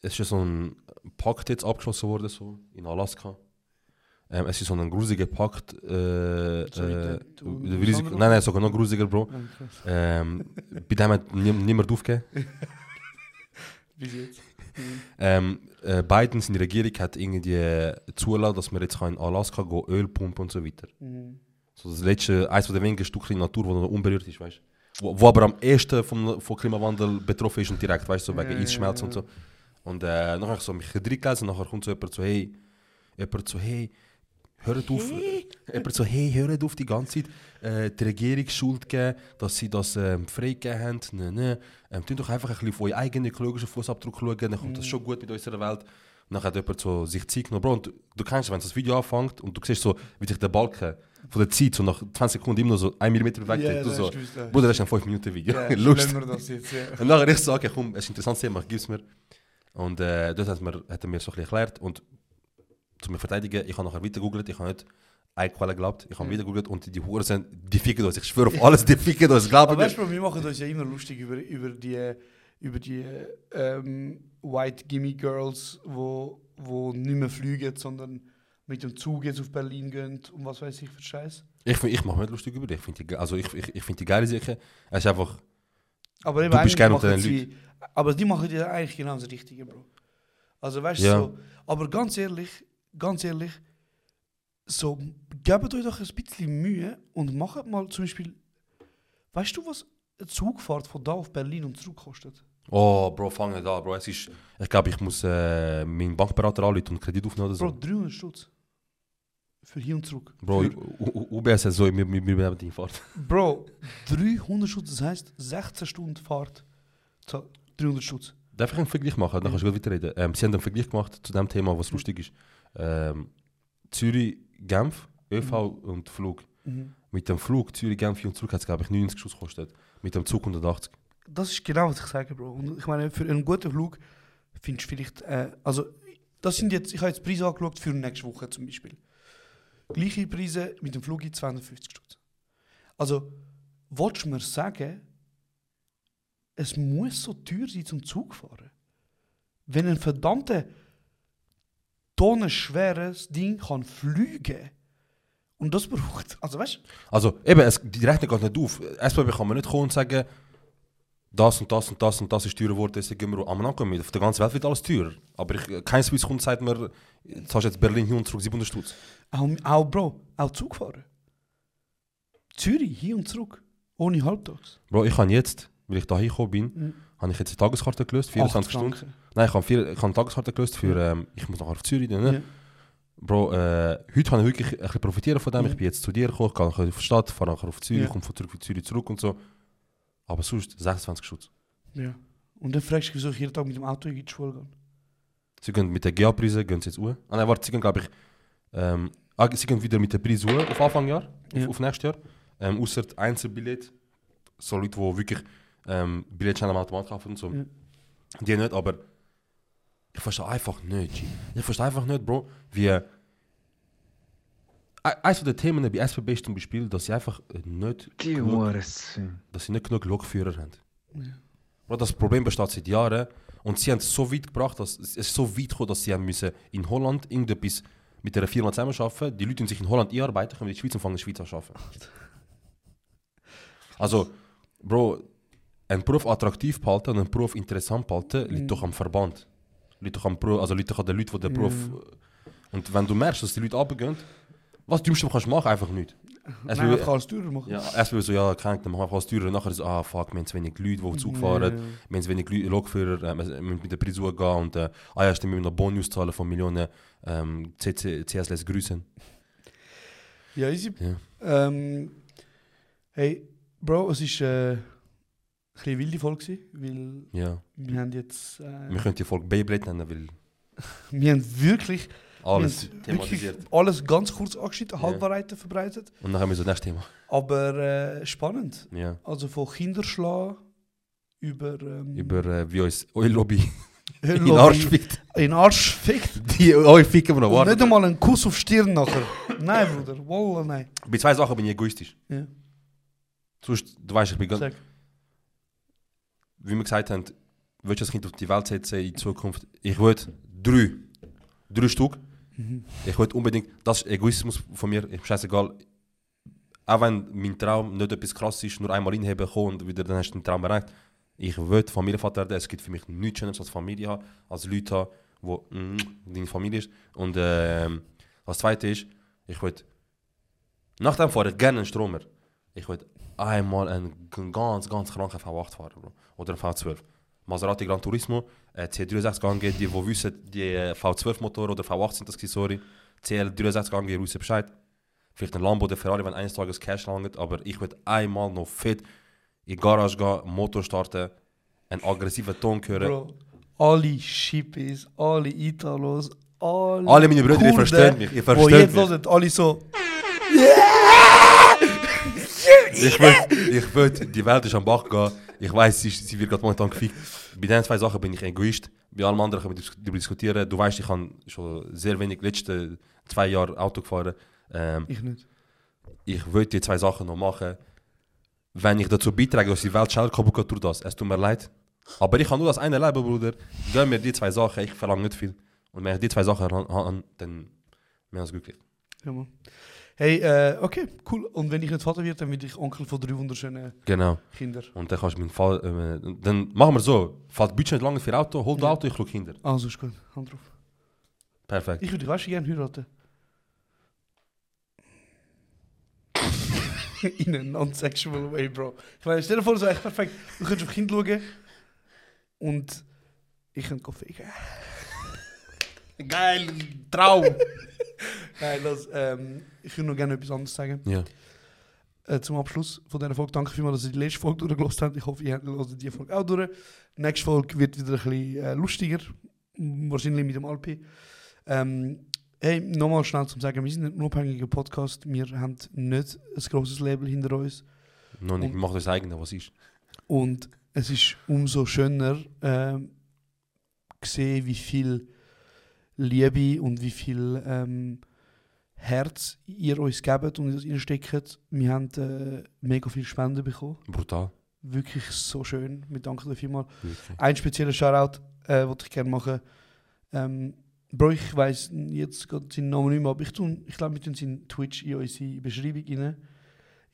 es ist so ein Pakt jetzt abgeschlossen worden, so, in Alaska. Ähm, es ist so ein grusiger Pakt, äh, äh, nein, nein, sogar noch grusiger, Bro. Ähm, bei dem hat nie- niemand aufgegeben. Bis jetzt. Mhm. Ähm, äh, Biden, seine Regierung, hat irgendwie zulassen, dass wir jetzt in Alaska gehen, Öl pumpen und so weiter. Mhm. So das letzte, eines der wenigen Stückchen Natur, wo noch unberührt ist, weißt wo, wo aber am ehesten vom, vom Klimawandel betroffen ist und direkt, weißt du, so wegen Ja, Eisschmelz ja, und so. Und äh, nachher habe ich so mich reingelesen und nachher kommt so jemand so, hey, jemand so, hey, hört auf, jemand so, hey, hört auf die ganze Zeit, äh, die Regierung Schuld geben, dass sie das ähm, freigegeben haben, ne, ne. Ähm, tun doch einfach ein bisschen auf euren eigenen ökologischen Fußabdruck schauen, dann kommt das schon gut mit unserer Welt. Und dann hat jemand so sich Zeit genommen, Bro, und du, du kennst, wenn das Video anfängt und du siehst so, wie sich der Balken von der Zeit so nach 20 Sekunden immer noch so 1 mm weg Ja, geht, du das so, gewusst. Bruder, das ist ein 5 Minuten Video, Ja, Lust. das jetzt, ja. Und nachher ich so, okay, komm, es ist ein interessantes Thema, gib es mir. Und äh, dort hat, mir, hat er mir so ein bisschen erklärt und zu mir verteidigen, ich habe nachher weiter gegoogelt, ich habe nicht eine Quelle geglaubt, ich habe wieder gegoogelt und die Huren sind, die ficken uns, ich schwöre auf alles, die ficken uns, glaub Aber weißt du, wir machen uns ja immer lustig über, über die, über die ähm, White Gimme Girls, wo, wo nicht mehr fliegen, sondern mit dem Zug jetzt auf Berlin gehen und was weiß ich für Scheiß. Ich, find- ich mache mir nicht lustig über dich, ich finde die, also ich, ich, ich find die geile Sache, es ist einfach, Aber Du bist gerne unter den sie, Aber die machen ja eigentlich genau das Richtige, Bro. Also weißt du, Ja. so, aber ganz ehrlich, ganz ehrlich, so, gebt euch doch ein bisschen Mühe und macht mal zum Beispiel, weißt du, was eine Zugfahrt von da auf Berlin und zurück kostet? oh Bro, fang nicht an, Bro, es ist, ich glaube, ich muss äh, meinen Bankberater anrufen und Kredit aufnehmen oder Bro, so. 300 Stutz. Für hier und zurück. Bro, UBS hat so, wir, nehmen die Fahrt. Bro, 300 Stutz, das heißt 16 Stunden Fahrt. So, 300 Stutz. Darf ich einen Vergleich machen? Dann kannst du gut weiterreden. Ähm, sie haben einen Vergleich gemacht zu dem Thema, was lustig ist. Ähm, Zürich-Genf, ÖV und Flug. Mhm. Mit dem Flug Zürich-Genf und zurück hat es, glaube ich, 90 Schuss gekostet. Mit dem Zug 180. Das ist genau, was ich sage, Bro. Und ich meine, für einen guten Flug findest du vielleicht, äh, also, das sind jetzt, ich habe jetzt Preise angeschaut für nächste Woche zum Beispiel. Gleiche Preise mit dem Flug in 250 Stutz. Also, willst du mir sagen, es muss so teuer sein zum Zug fahren? Wenn ein verdammter tonnenschweres Ding kann fliegen und das braucht, also weißt du, Also, eben, es, die Rechnung geht nicht auf. SBB kann man nicht kommen und sagen, das und das und das und das ist teurer geworden, deswegen gehen wir am Ankommen. Auf der ganzen Welt wird alles teurer. Aber ich, kein Swiss kommt sagt mir, jetzt hast du jetzt Berlin hin und zurück 700 Stutz. Auch, auch Bro, auch Zug fahren. Zürich, hier und zurück. Ohne Halbtags. Bro, ich habe jetzt, weil ich da hingekommen bin, Mhm. Habe ich jetzt eine Tageskarte gelöst, 24 Acht Stunden. Nein, ich habe, vier, ich habe eine Tageskarte gelöst für, ähm, ich muss nachher auf Zürich. Ne? Ja. Bro, äh, heute kann ich wirklich ein bisschen profitieren von dem. Ja. Ich bin jetzt zu dir gekommen, kann nachher auf die Stadt, fahre nachher auf Zürich, Ja. komme von zurück von Zürich zurück und so. Aber sonst 26 Schutz. ja. Und dann fragst du, wieso ich jeden Tag mit dem Auto in die Schule gehe. Sie gehen mit den GA-Preisen gehen sie jetzt uhr. Ah nein, warte, sie gehen glaube ich, ähm, ah, sie gehen wieder mit der Preis uhr auf Anfang Jahr, Ja. auf, auf nächstes Jahr. Ähm, außer Einzelbillett, so Leute, die wirklich ähm, Billettscheine am Automat kaufen und so. Ja. Die nicht, aber ich verstehe einfach nicht. G. Ich verstehe einfach nicht, Bro, wie... Äh, eines der Themen bei SBB ist zum Beispiel, dass sie einfach nicht, Die genug, dass sie nicht genug Lokführer haben. Bro, das Problem besteht seit Jahren und sie haben es so weit gebracht, dass es so weit gekommen, dass sie haben müssen in Holland irgendetwas mit einer Firma zusammenarbeiten. Die Leute die sich in Holland einarbeiten, können in der Schweiz und fangen in der Schweiz an zu arbeiten. Also, Bro, einen Beruf attraktiv behalten und einen Beruf interessant behalten, liegt doch am Verband. Liegt doch am Beruf, also liegt doch an den Leuten, die den Beruf... Und wenn du merkst, dass die Leute runtergehen, was du kannst du machen, einfach nicht. Es Nein, will- ich kann alles teurer machen. ja, erst so, ja, krank, dann machen wir einfach alles teurer. Nachher so, ah, fuck, wir haben zu wenig Leute, die Zug fahren. Wir haben zu wenig Leute, Lokführer, äh, wir müssen mit der Frisur gehen und, äh, ah ja, stimmt, wir müssen noch Bonus zahlen von Millionen ähm, CC, CS lässt grüßen. Ja, easy. Ja. Ähm, hey, Bro, es war äh, ein bisschen wilde Folge, weil Ja. wir haben jetzt... Äh, Wir können die Folge Beyblade nennen, weil wir haben wirklich, alles haben thematisiert. wirklich alles ganz kurz angeschnitten, Halbwahrheiten verbreitet. Und dann haben wir so das nächste Thema. Aber äh, spannend. Ja. Also von Kinderschlag über... Ähm, Über äh, wie uns eure Lobby in Arsch fickt. In Arsch fickt. Die euch ficken wir noch. Und nicht einmal einen Kuss auf die Stirn nachher. nein, Bruder. Wallah, nein. Bei zwei Sachen bin ich egoistisch. Ja. Sonst, du weißt, ich bin ganz... Wie wir gesagt haben, willst du das Kind auf die Welt setzen in Zukunft? Ich will drei. Drei Stück. Ich will unbedingt, das ist Egoismus von mir, ist scheißegal. Auch wenn mein Traum nicht etwas krass ist, nur einmal inheben kommen und wieder dann hast du den Traum erreicht. Ich will Familienvater werden. Es gibt für mich nichts Schöneres als Familie haben, als Leute haben, wo mm, deine Familie ist. Und ähm, das Zweite ist, ich will, nach dem fahre ich gerne einen Stromer. Ich will einmal einen ganz, ganz kranken V8 fahren, Bro. Oder einen V12. Maserati Gran Turismo, äh, C63 angehen, die, die wissen, die äh, V12-Motor oder V8 sind das gewesen, sorry. CL63 angehen, wissen Bescheid. Vielleicht ein Lambo oder Ferrari, wenn eines Tages Cash langt, aber ich würde einmal noch fit in die Garage gehen, Motor starten, einen aggressiven Ton hören. Bro, alle Schippis, alle Italos, alle. Alle meine Brüder, ihr versteht mich, ihr versteht jetzt mich. hören, alle so. Ich will, ich will, die Welt ist am Bach gehen. Ich weiß, sie, sie wird gerade momentan gefickt. Bei diesen zwei Sachen bin ich Egoist. Bei allem anderen können wir darüber diskutieren. Du weißt, ich habe schon sehr wenig letzte zwei Jahre Auto gefahren. Ähm, Ich nicht. ich will die zwei Sachen noch machen. Wenn ich dazu beitrage, dass die Welt schneller kaputt geht, tu das. Es tut mir leid. Aber ich habe nur das eine Leben, Bruder. Gönn mir die zwei Sachen, ich verlange nicht viel. Und wenn ich die zwei Sachen habe, dann ich ganz glücklich. Ja, Mann. Hey, äh, okay, cool. Und wenn ich nicht Vater werde, dann werde ich Onkel von drei wunderschönen Genau. Kindern. Und dann kannst du meinen Fall. Äh, dann machen wir so. Falls Budget nicht lange für Auto, hol Ja. Auto, ich schaue Kinder. Also ist gut, Hand drauf. Perfekt. Ich würde dich weißt gerne heiraten. In a non-sexual way, Bro. Ich meine, stell dir vor, wäre echt perfekt. Du könntest auf Kind schauen und ich könnte ficken. Geil, Traum! Nein, das, ähm, ich würde noch gerne etwas anderes sagen. Ja. Äh, zum Abschluss von dieser Folge. Danke vielmals, dass ihr die letzte Folge durchgelassen habt. Ich hoffe, ihr hört die Folge auch durch. Die nächste Folge wird wieder ein bisschen äh, lustiger. Wahrscheinlich mit dem Alpi. Ähm, hey, nochmal schnell zum Sagen, wir sind ein unabhängiger Podcast. Wir haben nicht ein grosses Label hinter uns. Noch nicht, wir machen das eigene, was ist. Und es ist umso schöner, ähm, gesehen, wie viel Liebe und wie viel ähm, Herz ihr uns gebt und in uns steckt. Wir haben äh, mega viel Spenden bekommen. Brutal. Wirklich so schön. Wir danken dafür mal. Wirklich. Ein spezieller Shoutout äh, wollte ich gerne machen. Ähm, Bro, ich weiss jetzt gerade seinen Namen nicht mehr, aber ich, tun- ich glaube, wir tun seinen Twitch in unsere Beschreibung rein.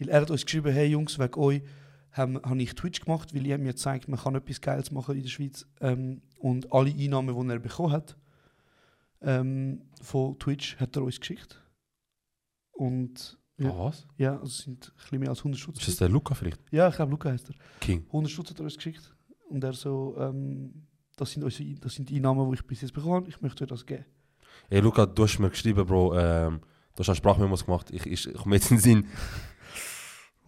Weil er hat uns geschrieben, hey Jungs, wegen euch habe hab ich Twitch gemacht, weil ihr mir gezeigt, man kann etwas Geiles machen in der Schweiz. Ähm, und alle Einnahmen, die er bekommen hat, ähm, von Twitch, hat er uns geschickt. Und ja, Ah, was? ja also es sind ein bisschen mehr als 100 Stutz. Ist das der Luca vielleicht? Ja, ich glaube, Luca heißt er. King. 100 Stutz hat er uns geschickt. Und er so, ähm, das, sind unsere, das sind die Einnahmen, die ich bis jetzt bekommen habe. Ich möchte euch das geben. Ey, Luca, du hast mir geschrieben, Bro. Ähm, du hast eine Sprachmemos gemacht. Ich, ich, ich komme jetzt in den Sinn.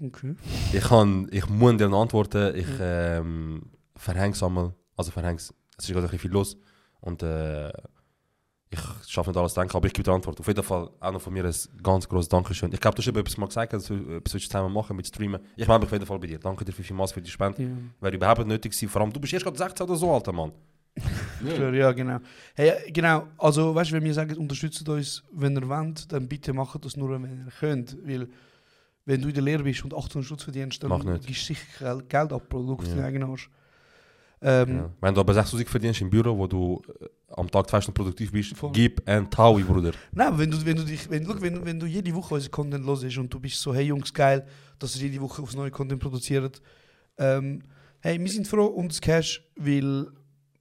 Okay. Ich, kann, ich muss dir antworten. Ich ähm, verhäng's einmal. Also verhäng's. Es ist gerade ein bisschen viel los. Und äh, ich schaffe nicht alles denken, aber ich gebe dir Antwort. Auf jeden Fall auch noch von mir ein ganz großes Dankeschön. Ich glaube, du hast etwas mal gesagt, dass wir etwas zusammen machen mit Streamen. Ich melde mich auf jeden Fall bei dir. Danke dir vielmals für die Spende. Ja. Wäre überhaupt nicht nötig gewesen. Vor allem, du bist erst gerade 16 oder so, alter Mann. Ja. ja, genau. Hey, genau, also weißt du, wenn wir sagen, unterstützt uns, wenn ihr wollt, dann bitte macht das nur, wenn ihr könnt. Weil, wenn du in der Lehre bist und 800 Stutz verdienst, dann gibst du sicher Geld- ab, Bro. Du Ja. deinen eigenen Arsch. Ähm, Ja. Wenn du aber 6000 verdienst im Büro, wo du äh, am Tag zwei Stunden produktiv bist, Voll. gib ein Taui, Bruder. Nein, wenn du, wenn du dich, wenn, look, wenn, wenn du jede Woche unseren Content hörst und du bist so, hey Jungs, geil, dass ihr jede Woche aufs neue Content produziert. Ähm, hey, wir sind froh um das Cash, weil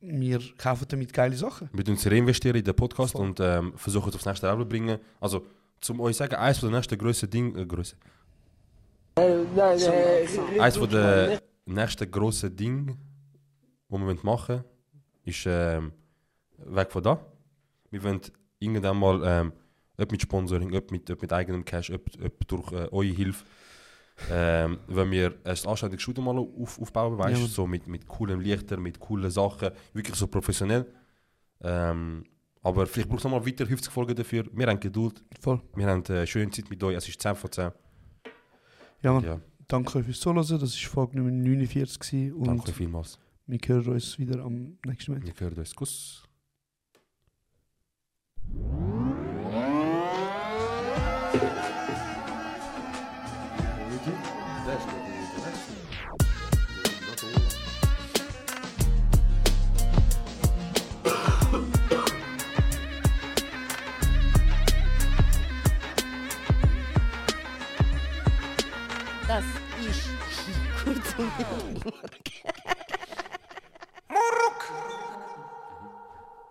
wir kaufen damit geile Sachen. Wir uns reinvestieren in den Podcast Voll. und ähm, versuchen es aufs nächste Level zu bringen. Also, zum euch sagen, eines von der nächsten grössten Ding, äh, grösse. Eines von der nächsten grossen Ding, die wir machen wollen, ist ähm, weg von da. Wir wollen irgendwann mal, ähm, ob mit Sponsoring, ob mit, ob mit eigenem Cash, ob, ob durch äh, eure Hilfe, ähm, wenn wir ein anständiges Studio mal auf, aufbauen, weißt Ja, so mit, mit coolen Lichtern, mit coolen Sachen, wirklich so professionell. Ähm, aber vielleicht braucht es nochmal weiter 50 Folgen dafür. Wir haben Geduld, Voll. wir haben eine schöne Zeit mit euch, es ist 10 von 10. Ja, Mann. Ja, Danke euch fürs Zuhören. Das war Folge Nummer 49 gewesen und danke vielmals. Wir hören uns wieder am nächsten Mal. Wir hören uns. Kuss. Das ist kurz und